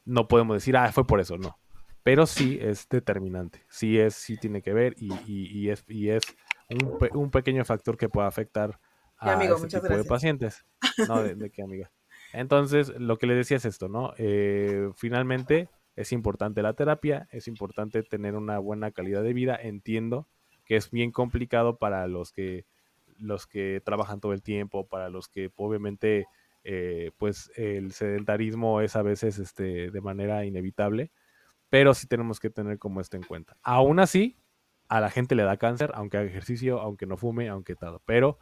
no podemos decir, ah, fue por eso, no. Pero sí es determinante, sí es, sí tiene que ver y, y- es, y es un, un pequeño factor que puede afectar a amigo, este tipo de gracias. pacientes. No, de, de qué, amiga. Entonces, lo que le decía es esto, ¿no? Eh, finalmente, es importante la terapia, es importante tener una buena calidad de vida. Entiendo que es bien complicado para los que, los que trabajan todo el tiempo, para los que obviamente, eh, pues el sedentarismo es a veces este, de manera inevitable, pero sí tenemos que tener como esto en cuenta. Aún así, a la gente le da cáncer, aunque haga ejercicio, aunque no fume, aunque todo, pero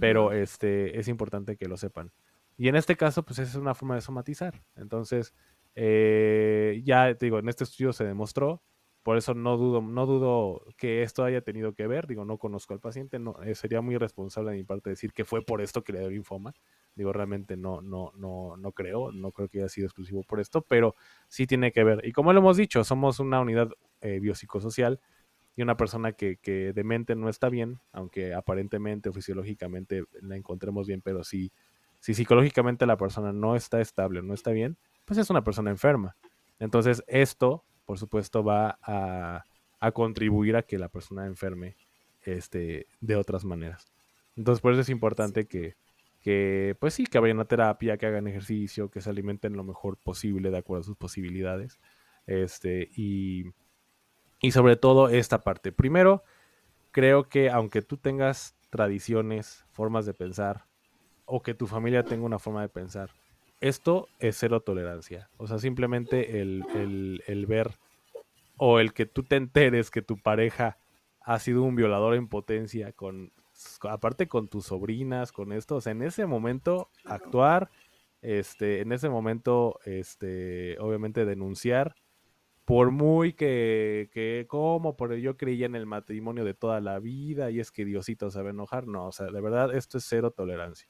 pero este es importante que lo sepan. Y en este caso, pues esa es una forma de somatizar. Entonces, eh, ya digo, en este estudio se demostró por eso no dudo, no dudo que esto haya tenido que ver. Digo, no conozco al paciente, no, eh, sería muy irresponsable de mi parte decir que fue por esto que le dio linfoma. Digo, realmente no, no, no, no creo, no creo que haya sido exclusivo por esto, pero sí tiene que ver. Y como lo hemos dicho, somos una unidad eh, biopsicosocial y una persona que, que de mente no está bien, aunque aparentemente o fisiológicamente la encontremos bien, pero si, si psicológicamente la persona no está estable, no está bien, pues es una persona enferma. Entonces, esto, por supuesto, va a, a contribuir a que la persona enferme este, de otras maneras. Entonces, por eso es importante que, que, pues sí, que vayan a terapia, que hagan ejercicio, que se alimenten lo mejor posible de acuerdo a sus posibilidades. Este, y, y sobre todo esta parte. Primero, creo que aunque tú tengas tradiciones, formas de pensar, o que tu familia tenga una forma de pensar, esto es cero tolerancia. O sea, simplemente el, el, ver o el que tú te enteres que tu pareja ha sido un violador en potencia con aparte con tus sobrinas, con esto, o sea, en ese momento actuar, este, en ese momento, este, obviamente denunciar, por muy que, que como, por yo creía en el matrimonio de toda la vida y es que Diosito se va a enojar, no, o sea, de verdad esto es cero tolerancia.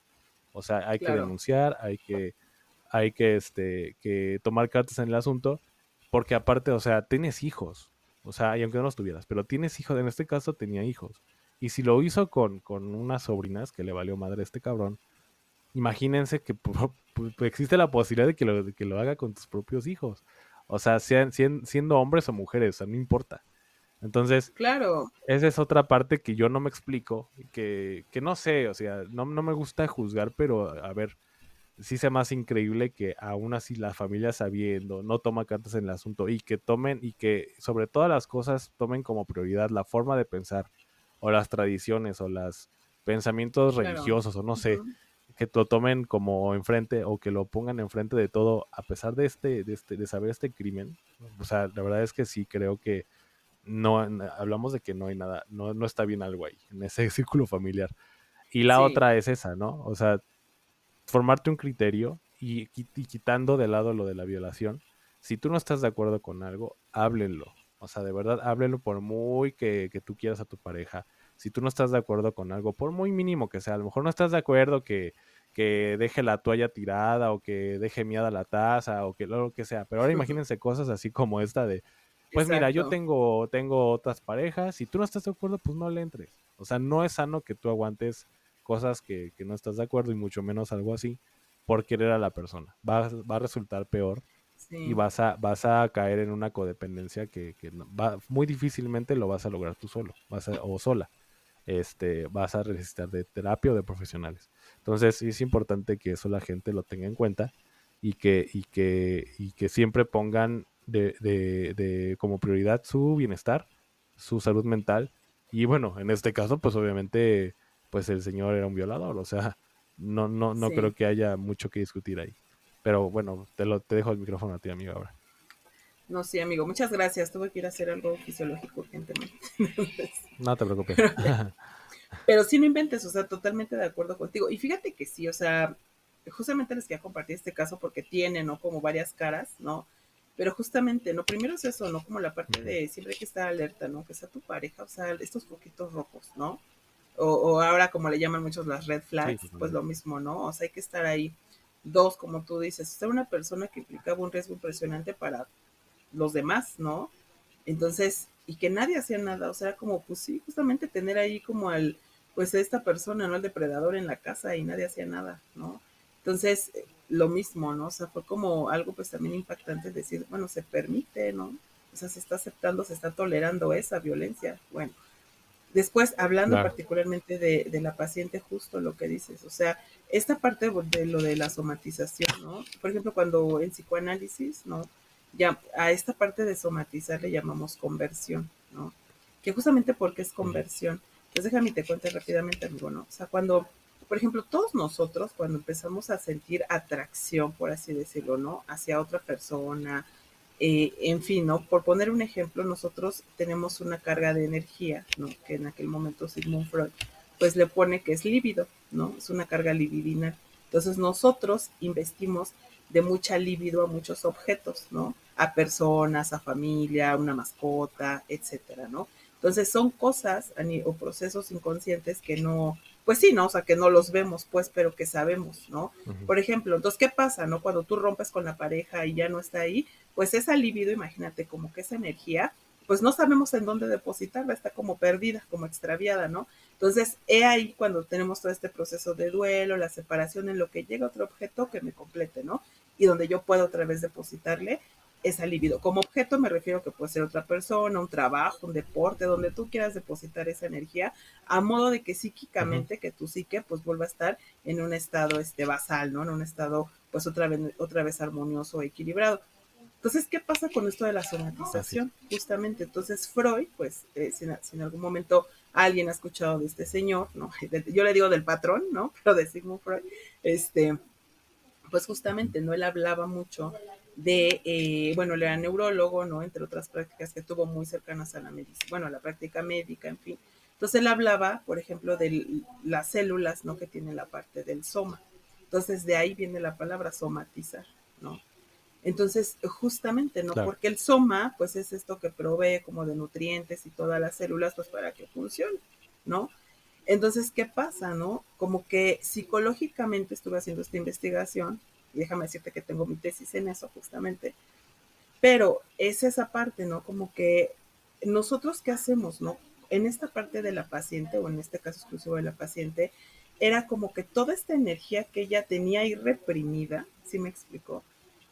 O sea, hay que denunciar, hay que, hay que, este, que tomar cartas en el asunto, porque aparte, o sea, tienes hijos, o sea, y aunque no los tuvieras, pero tienes hijos, en este caso tenía hijos. Y si lo hizo con, con unas sobrinas que le valió madre a este cabrón, imagínense que pu- pu- pu- existe la posibilidad de que lo, de que lo haga con tus propios hijos. O sea, sean, sien- siendo hombres o mujeres, o sea, no importa. Entonces, Claro, esa es otra parte que yo no me explico, que, que no sé, o sea, no, no me gusta juzgar, pero a ver, sí sea más increíble que aún así la familia sabiendo, no toma cartas en el asunto y que tomen y que sobre todas las cosas tomen como prioridad la forma de pensar o las tradiciones o los pensamientos Claro. religiosos o no sé. Que lo tomen como enfrente o que lo pongan enfrente de todo a pesar de este, de este, de saber este crimen. O sea, la verdad es que sí creo que no hablamos de que no hay nada, no, no está bien algo ahí, en ese círculo familiar. Y la Sí. otra es esa, ¿no? O sea, formarte un criterio y, y quitando de lado lo de la violación. Si tú no estás de acuerdo con algo, háblenlo. O sea, de verdad, háblenlo por muy que, que tú quieras a tu pareja. Si tú no estás de acuerdo con algo, por muy mínimo que sea, a lo mejor no estás de acuerdo que, que deje la toalla tirada o que deje miada la taza o que lo que sea. Pero ahora imagínense cosas así como esta de, pues mira, yo tengo, tengo otras parejas, si tú no estás de acuerdo, pues no le entres. O sea, no es sano que tú aguantes cosas que, que no estás de acuerdo y mucho menos algo así por querer a la persona. Va, a- va a resultar peor Sí. y vas a, vas a caer en una codependencia que, que no- va, muy difícilmente lo vas a lograr tú solo vas a- o sola. Este, vas a necesitar de terapia o de profesionales. Entonces, es importante que eso la gente lo tenga en cuenta y que, y que, y que siempre pongan de, de, de como prioridad su bienestar, su salud mental. Y bueno, en este caso, pues obviamente, pues el señor era un violador. O sea, no, no, no Sí. creo que haya mucho que discutir ahí. Pero bueno, te, lo, te dejo el micrófono a ti, amigo, ahora. No, sí, amigo, muchas gracias. Tuve que ir a hacer algo fisiológico urgentemente. No te preocupes. Pero sí no inventes, o sea, totalmente de acuerdo contigo. Y fíjate que sí, o sea, justamente les quería compartir este caso porque tiene, ¿no? Como varias caras, ¿no? Pero justamente, ¿no? Primero es eso, ¿no? Como la parte de siempre hay que estar alerta, ¿no? Que sea tu pareja, o sea, estos poquitos rojos, ¿no? O, o ahora, como le llaman muchos las red flags, Sí, pues lo mismo, ¿no? O sea, hay que estar ahí. Dos, como tú dices, ser una persona que implicaba un riesgo impresionante para los demás, ¿no? Entonces, y que nadie hacía nada, o sea, como, pues sí, justamente tener ahí como al, pues esta persona, ¿no? El depredador en la casa y nadie hacía nada, ¿no? Entonces, eh, lo mismo, ¿no? O sea, fue como algo pues también impactante decir, bueno, se permite, ¿no? O sea, se está aceptando, se está tolerando esa violencia. Bueno, después, hablando Claro. particularmente de, de la paciente, justo lo que dices, o sea, esta parte de lo de la somatización, ¿no? Por ejemplo, cuando en psicoanálisis, ¿no? Ya, a esta parte de somatizar le llamamos conversión, ¿no? Que justamente porque es conversión. Entonces déjame te cuente rápidamente, amigo, ¿no? O sea, cuando, por ejemplo, todos nosotros, cuando empezamos a sentir atracción, por así decirlo, ¿no? Hacia otra persona, eh, en fin, ¿no? Por poner un ejemplo, nosotros tenemos una carga de energía, ¿no? Que en aquel momento Sigmund Freud, pues le pone que es líbido, ¿no? Es una carga libidinal. Entonces nosotros investimos de mucha libido a muchos objetos, ¿no? A personas, a familia, a una mascota, etcétera, ¿no? Entonces son cosas o procesos inconscientes que no, pues sí, ¿no? O sea, que no los vemos, pues, pero que sabemos, ¿no? Por ejemplo, entonces, ¿qué pasa, no? Cuando tú rompes con la pareja y ya no está ahí, pues esa libido, imagínate, como que esa energía, pues no sabemos en dónde depositarla, está como perdida, como extraviada, ¿no? Entonces, he ahí cuando tenemos todo este proceso de duelo, la separación, en lo que llega otro objeto que me complete, ¿no? Y donde yo puedo otra vez depositarle esa libido. Como objeto me refiero que puede ser otra persona, un trabajo, un deporte, donde tú quieras depositar esa energía, a modo de que psíquicamente, que tu psique pues vuelva a estar en un estado este basal, ¿no? En un estado pues otra vez, otra vez armonioso, equilibrado. Entonces, ¿qué pasa con esto de la somatización? Justamente, entonces Freud, pues, eh, si, en algún momento alguien ha escuchado de este señor, ¿no? Yo le digo del patrón, ¿no? Pero de Sigmund Freud, este, pues justamente, ¿no? Él hablaba mucho de, eh, bueno, él era neurólogo, ¿no? Entre otras prácticas que tuvo muy cercanas a la medicina, bueno, a la práctica médica, en fin. Entonces él hablaba, por ejemplo, de las células, ¿no? Que tienen la parte del soma. Entonces de ahí viene la palabra somatizar, ¿no? Entonces, justamente, ¿no? Porque el soma, pues es esto que provee como de nutrientes y todas las células, pues para que funcione, ¿no? Entonces, ¿qué pasa, no? Como que psicológicamente estuve haciendo esta investigación déjame decirte que tengo mi tesis en eso justamente, pero es esa parte, ¿no? Como que nosotros qué hacemos, ¿no? En esta parte de la paciente, o en este caso exclusivo de la paciente, era como que toda esta energía que ella tenía ahí reprimida, ¿sí me explicó?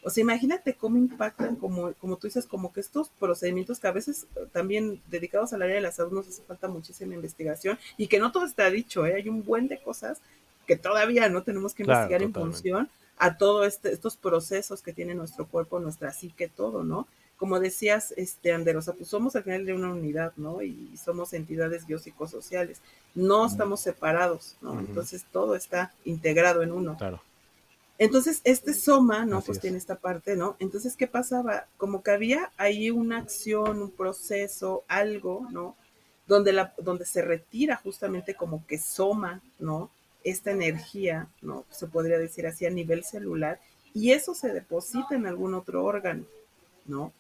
O sea, imagínate cómo impactan, como, como tú dices, como que estos procedimientos que a veces también dedicados al área de la salud nos hace falta muchísima investigación y que no todo está dicho, ¿eh? hay un buen de cosas que todavía no tenemos que investigar en función a todos este, estos procesos que tiene nuestro cuerpo, nuestra psique, todo, ¿no? Como decías, este, Ander, o sea, pues somos al final de una unidad, ¿no? Y somos entidades biopsicosociales, no estamos separados, ¿no? Entonces todo está integrado en uno. Claro. Entonces, este soma, ¿no? pues tiene esta parte, ¿no? Entonces, ¿qué pasaba? Como que había ahí una acción, un proceso, algo, ¿no? Donde, la, donde se retira justamente como que soma, ¿no? esta energía, ¿no? Se podría decir así a nivel celular, y eso se deposita en algún otro órgano, ¿no?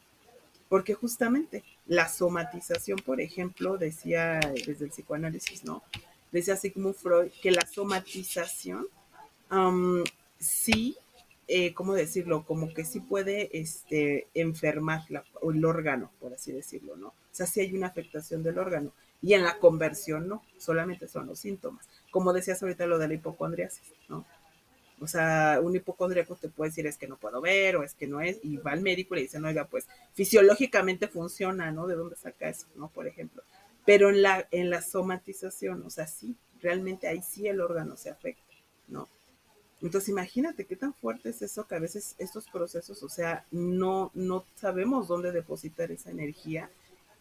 Porque justamente la somatización, por ejemplo, decía desde el psicoanálisis, ¿no? Decía Sigmund Freud que la somatización sí, eh, ¿cómo decirlo? Como que sí puede este, enfermar el órgano, por así decirlo, ¿no? O sea, sí hay una afectación del órgano. Y en la conversión no, solamente son los síntomas como decías ahorita lo de la hipocondriasis, ¿no? O sea, un hipocondríaco te puede decir es que no puedo ver o es que no es, y va al médico y le dicen, oiga, pues fisiológicamente funciona, ¿no? ¿De dónde saca eso, ¿no? Por ejemplo. Pero en la, en la somatización, o sea, sí, realmente ahí sí el órgano se afecta, ¿no? Entonces imagínate qué tan fuerte es eso que a veces estos procesos, o sea, no, no sabemos dónde depositar esa energía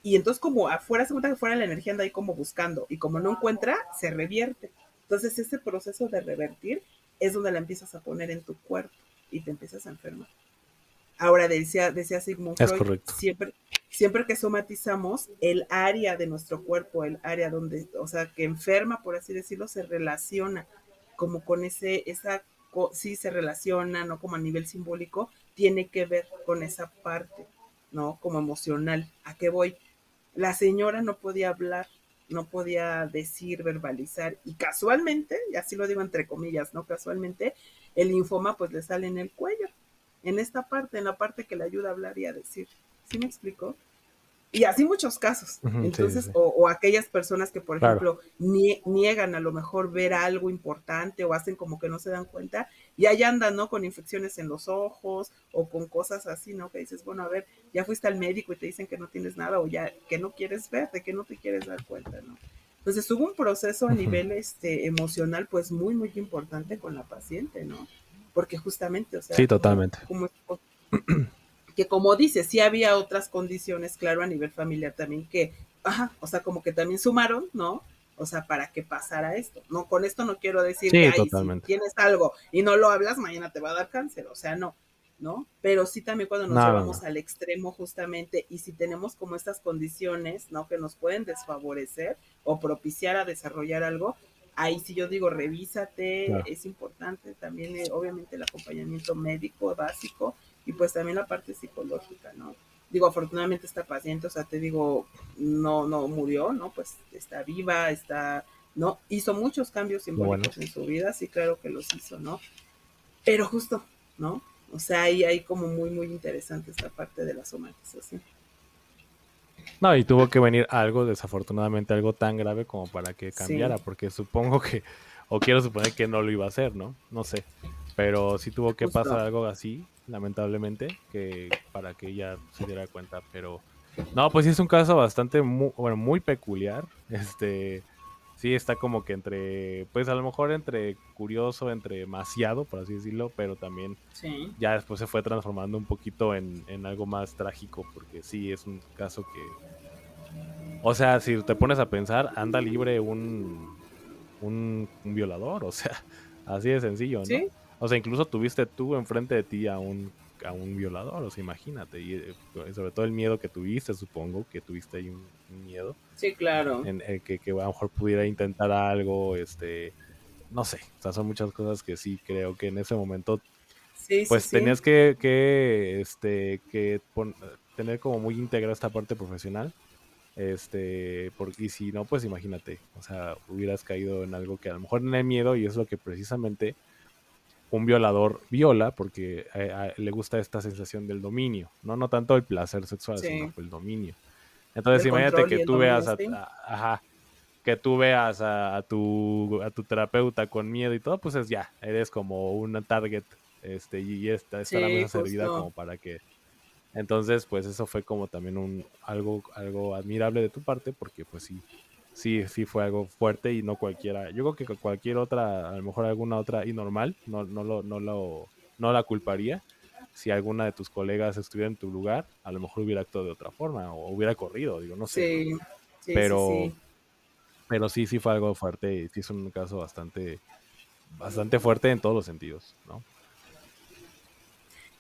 y entonces como afuera se cuenta que fuera la energía anda ahí como buscando y como no encuentra, se revierte. Entonces ese proceso de revertir es donde la empiezas a poner en tu cuerpo y te empiezas a enfermar. Ahora decía, decía Sigmund Freud, siempre, siempre que somatizamos, el área de nuestro cuerpo, el área donde, o sea, que enferma, por así decirlo, se relaciona como con ese, esa, sí se relaciona, ¿no? Como a nivel simbólico, tiene que ver con esa parte, ¿no? Como emocional. ¿A qué voy? La señora no podía hablar, no podía decir, verbalizar y casualmente, y así lo digo entre comillas, ¿no? Casualmente, el linfoma pues le sale en el cuello, en esta parte, en la parte que le ayuda a hablar y a decir. ¿Sí me explico? Y así muchos casos. Entonces, O, aquellas personas que, por ejemplo, niegan a lo mejor ver algo importante o hacen como que no se dan cuenta y ahí andan, ¿no? Con infecciones en los ojos o con cosas así, ¿no? Que dices, bueno, a ver, ya fuiste al médico y te dicen que no tienes nada o ya que no quieres ver, de que no te quieres dar cuenta, ¿no? Entonces hubo un proceso a nivel este, emocional pues muy, muy importante con la paciente, ¿no? Porque justamente, o sea... Sí, totalmente. como que como dice, sí había otras condiciones, claro, a nivel familiar también que, ajá, o sea, como que también sumaron, ¿no? O sea, para que pasara esto. No, con esto no quiero decir que si tienes algo y no lo hablas, mañana te va a dar cáncer, o sea, no, ¿no? Pero sí también cuando nos llevamos al extremo justamente y si tenemos como estas condiciones, ¿no? Que nos pueden desfavorecer o propiciar a desarrollar algo, ahí sí yo digo, revísate, Claro. es importante también, eh, obviamente, el acompañamiento médico básico y pues también la parte psicológica, ¿no? Digo, afortunadamente esta paciente, o sea, te digo, no, no murió, ¿no? Pues está viva, está, ¿no? Hizo muchos cambios simbólicos en su vida, sí, claro que los hizo, ¿no? Pero justo, ¿no? O sea, ahí hay como muy, muy interesante esta parte de la somatización. No, y tuvo que venir algo, desafortunadamente, algo tan grave como para que Sí. cambiara, porque supongo que, o quiero suponer que no lo iba a hacer, ¿no? No sé. Pero sí tuvo que Justo. pasar algo así, lamentablemente, que para que ella se diera cuenta. Pero, no, pues sí es un caso bastante, muy, bueno, muy peculiar. Este, sí está como que entre, pues a lo mejor entre curioso, entre demasiado, por así decirlo, pero también Sí. ya después se fue transformando un poquito en, en algo más trágico, porque sí es un caso que. O sea, si te pones a pensar, anda libre un, un, un violador, o sea, así de sencillo, ¿no? Sí. O sea, incluso tuviste tú enfrente de ti a un, a un violador, o sea, imagínate, y eh, sobre todo el miedo que tuviste, supongo que tuviste ahí un, un miedo, Sí, claro. en el que, que a lo mejor pudiera intentar algo, este, no sé, o sea, son muchas cosas que sí creo que en ese momento Sí, pues sí. tenías que, que, este, que pon- tener como muy íntegra esta parte profesional. Este, porque y si no, pues imagínate, o sea, hubieras caído en algo que a lo mejor no hay miedo y es lo que precisamente un violador viola porque eh, a- le gusta esta sensación del dominio, no no tanto el placer sexual, Sí. sino el dominio. Entonces El imagínate que tú veas a, ajá, que tú veas a, tu a tu terapeuta con miedo y todo, pues es ya, eres como una target este y, y está, la mesa servida como para que entonces pues eso fue como también un algo algo admirable de tu parte porque pues sí sí sí fue algo fuerte y no cualquiera yo creo que cualquier otra a lo mejor alguna otra y normal no no lo no lo no la culparía si alguna de tus colegas estuviera en tu lugar a lo mejor hubiera actuado de otra forma o hubiera corrido digo no sé Sí, sí, sí, pero sí. pero sí sí fue algo fuerte y sí es un caso bastante bastante fuerte en todos los sentidos no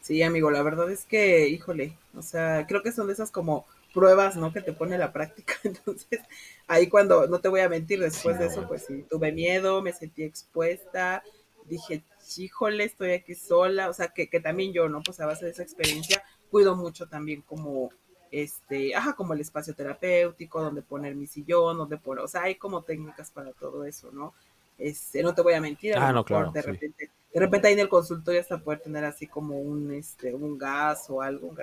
Sí, amigo, la verdad es que, híjole, o sea, creo que son de esas como pruebas, ¿no? Que te pone la práctica. Entonces, ahí cuando, no te voy a mentir, después Sí, de eso, pues sí, tuve miedo, me sentí expuesta, dije, híjole, estoy aquí sola, o sea, que, que también yo, ¿no? Pues a base de esa experiencia, cuido mucho también como, este, ajá, como el espacio terapéutico, donde poner mi sillón, donde poner, o sea, hay como técnicas para todo eso, ¿no? Este, no te voy a mentir, a Ah, no, claro, de sí. repente, de repente ahí en el consultorio hasta poder tener así como un, este, un gas o algo, un,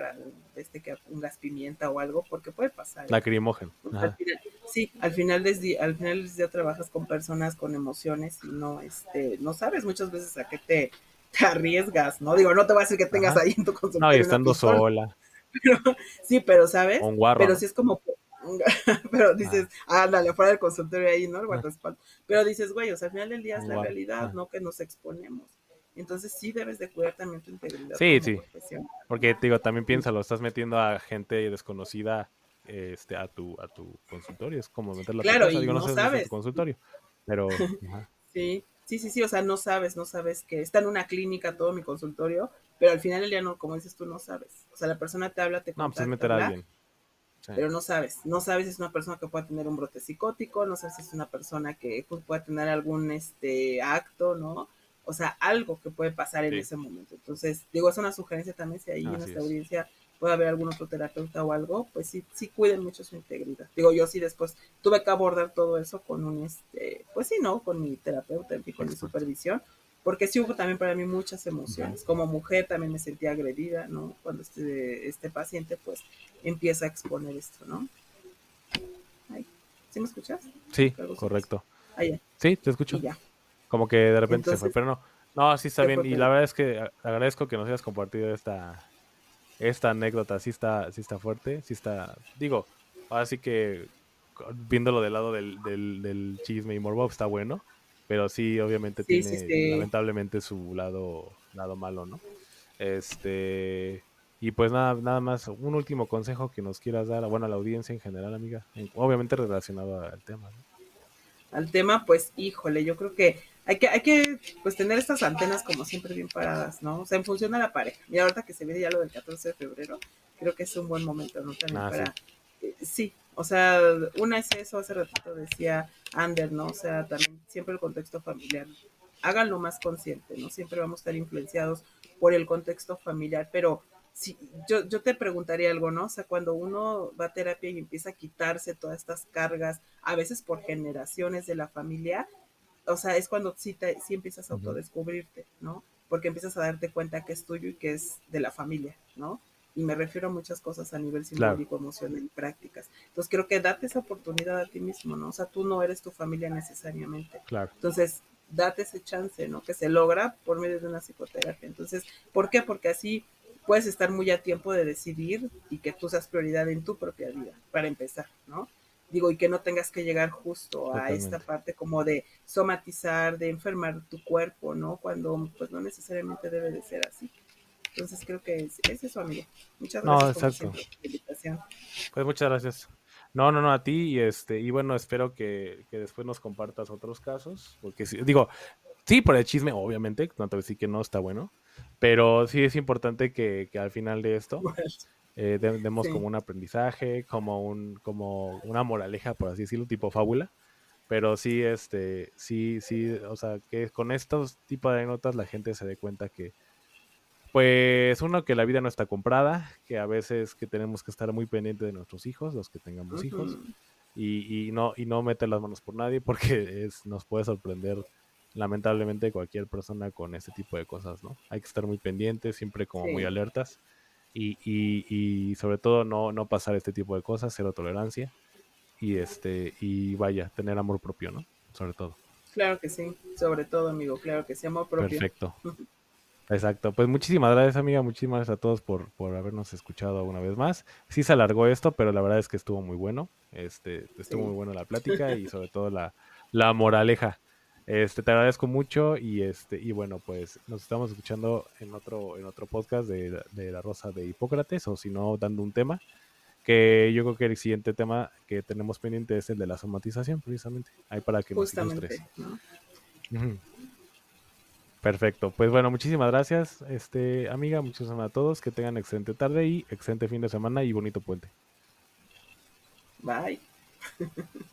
este, que, un gas pimienta o algo, porque puede pasar. ¿eh? lacrimógeno al final- sí, al final del día, al final del día trabajas con personas con emociones y no, este, no sabes muchas veces a qué te, te arriesgas, ¿no? Digo, no te voy a decir que tengas Ajá. ahí en tu consultorio. no y estando pistola, sola pero- sí, pero ¿sabes? un guarro Pero sí es como, pero dices, ándale, fuera del consultorio ahí, ¿no? El guardaespaldas. Pero dices, güey, o sea, al final del día es la realidad, ah. ¿no? Que nos exponemos. Entonces sí debes de cuidar también tu integridad. Sí, como sí. profesional. Porque digo, también piénsalo, estás metiendo a gente desconocida este, a tu a tu consultorio, es como meterla a tu Claro, y digo, no, no sabes. tu consultorio, pero. Sí, sí, sí, sí, o sea, no sabes, no sabes que está en una clínica todo mi consultorio, pero al final del día no, como dices tú, no sabes. O sea, la persona te habla, te no, pues es contacta, meter a alguien. Sí. pero no sabes, no sabes si es una persona que pueda tener un brote psicótico, no sabes si es una persona que pues, pueda tener algún este acto, ¿no? O sea, algo que puede pasar en Sí. ese momento. Entonces, digo, es una sugerencia también, si ahí en nuestra es. audiencia puede haber algún otro terapeuta o algo, pues sí, sí cuiden mucho su integridad. Digo, yo sí después tuve que abordar todo eso con un, este, pues sí, ¿no? Con mi terapeuta, en fin, con mi supervisión, porque sí hubo también para mí muchas emociones. Como mujer también me sentía agredida, ¿no? Cuando este, este paciente, pues, empieza a exponer esto, ¿no? Ay, ¿sí me escuchas? Sí, correcto. Ah, ya, Sí, te escucho. y ya. Como que de repente se fue, pero no. No, sí está bien. Y la verdad es que agradezco que nos hayas compartido esta, esta anécdota. Sí está, sí está fuerte, sí está. Digo, ahora sí que viéndolo del lado del, del, del chisme y morbo está bueno. Pero sí, obviamente Sí, tiene sí, sí. lamentablemente su lado, lado malo, ¿no? Este. Y pues nada, nada más, un último consejo que nos quieras dar, bueno, a la audiencia en general, amiga. en- Obviamente relacionado al tema, ¿no? al tema, pues, híjole, yo creo que hay que, hay que, pues, tener estas antenas como siempre bien paradas, ¿no? O sea, en función a la pareja. Y ahorita que se viene ya lo del 14 de febrero, creo que es un buen momento, ¿no? También Ah, para, eh, sí, o sea, una es eso, hace ratito decía Ander, ¿no? O sea, también siempre el contexto familiar. Háganlo más consciente, ¿no? Siempre vamos a estar influenciados por el contexto familiar, pero si, yo, yo te preguntaría algo, ¿no? O sea, cuando uno va a terapia y empieza a quitarse todas estas cargas, a veces por generaciones de la familia, o sea, es cuando sí, te, sí empiezas a autodescubrirte, ¿no? Porque empiezas a darte cuenta que es tuyo y que es de la familia, ¿no? Y me refiero a muchas cosas a nivel simbólico, emocional y prácticas. Entonces creo que date esa oportunidad a ti mismo, ¿no? O sea, tú no eres tu familia necesariamente. Claro. Entonces, date ese chance, ¿no? Que se logra por medio de una psicoterapia. Entonces, ¿por qué? Porque así puedes estar muy a tiempo de decidir y que tú seas prioridad en tu propia vida, para empezar, ¿no? Digo, y que no tengas que llegar justo a esta parte como de somatizar, de enfermar tu cuerpo, ¿no? Cuando pues no necesariamente debe de ser así. Entonces creo que es, es eso, amigo. Muchas No, gracias exacto. por la invitación. Pues muchas gracias. No, no, no, a ti y este, y bueno, espero que, que después nos compartas otros casos, porque sí- digo, sí, por el chisme, obviamente, a decir que no está bueno, pero sí es importante que, que al final de esto eh, de- demos Sí. como un aprendizaje, como un, como una moraleja, por así decirlo, tipo fábula. Pero sí, este, sí, sí, o sea, que con estos tipos de notas la gente se dé cuenta que, pues, uno, que la vida no está comprada, que a veces que tenemos que estar muy pendientes de nuestros hijos, los que tengamos hijos, Ujú. y, y no, y no meter las manos por nadie, porque es, nos puede sorprender lamentablemente cualquier persona con este tipo de cosas, ¿no? Hay que estar muy pendientes, siempre como muy alertas, y, y, y sobre todo no, no pasar este tipo de cosas, cero tolerancia, y este, y vaya, tener amor propio, ¿no? Sobre todo. Claro que sí, sobre todo, amigo, claro que sí, amor propio. Perfecto. Exacto. Pues muchísimas gracias, amiga. Muchísimas gracias a todos por, por habernos escuchado una vez más. Sí se alargó esto, pero la verdad es que estuvo muy bueno. Este, estuvo Sí. muy buena la plática y sobre todo la, la moraleja. Este, te agradezco mucho y este, y bueno, pues nos estamos escuchando en otro, en otro podcast de, de la Rosa de Hipócrates, o si no, dando un tema. Que yo creo que el siguiente tema que tenemos pendiente es el de la somatización, precisamente. Ahí para que nos ilustres. Justamente, ¿no? Ujú. Perfecto. Pues bueno, muchísimas gracias, este amiga, muchas gracias a todos, que tengan excelente tarde y excelente fin de semana y bonito puente. Bye.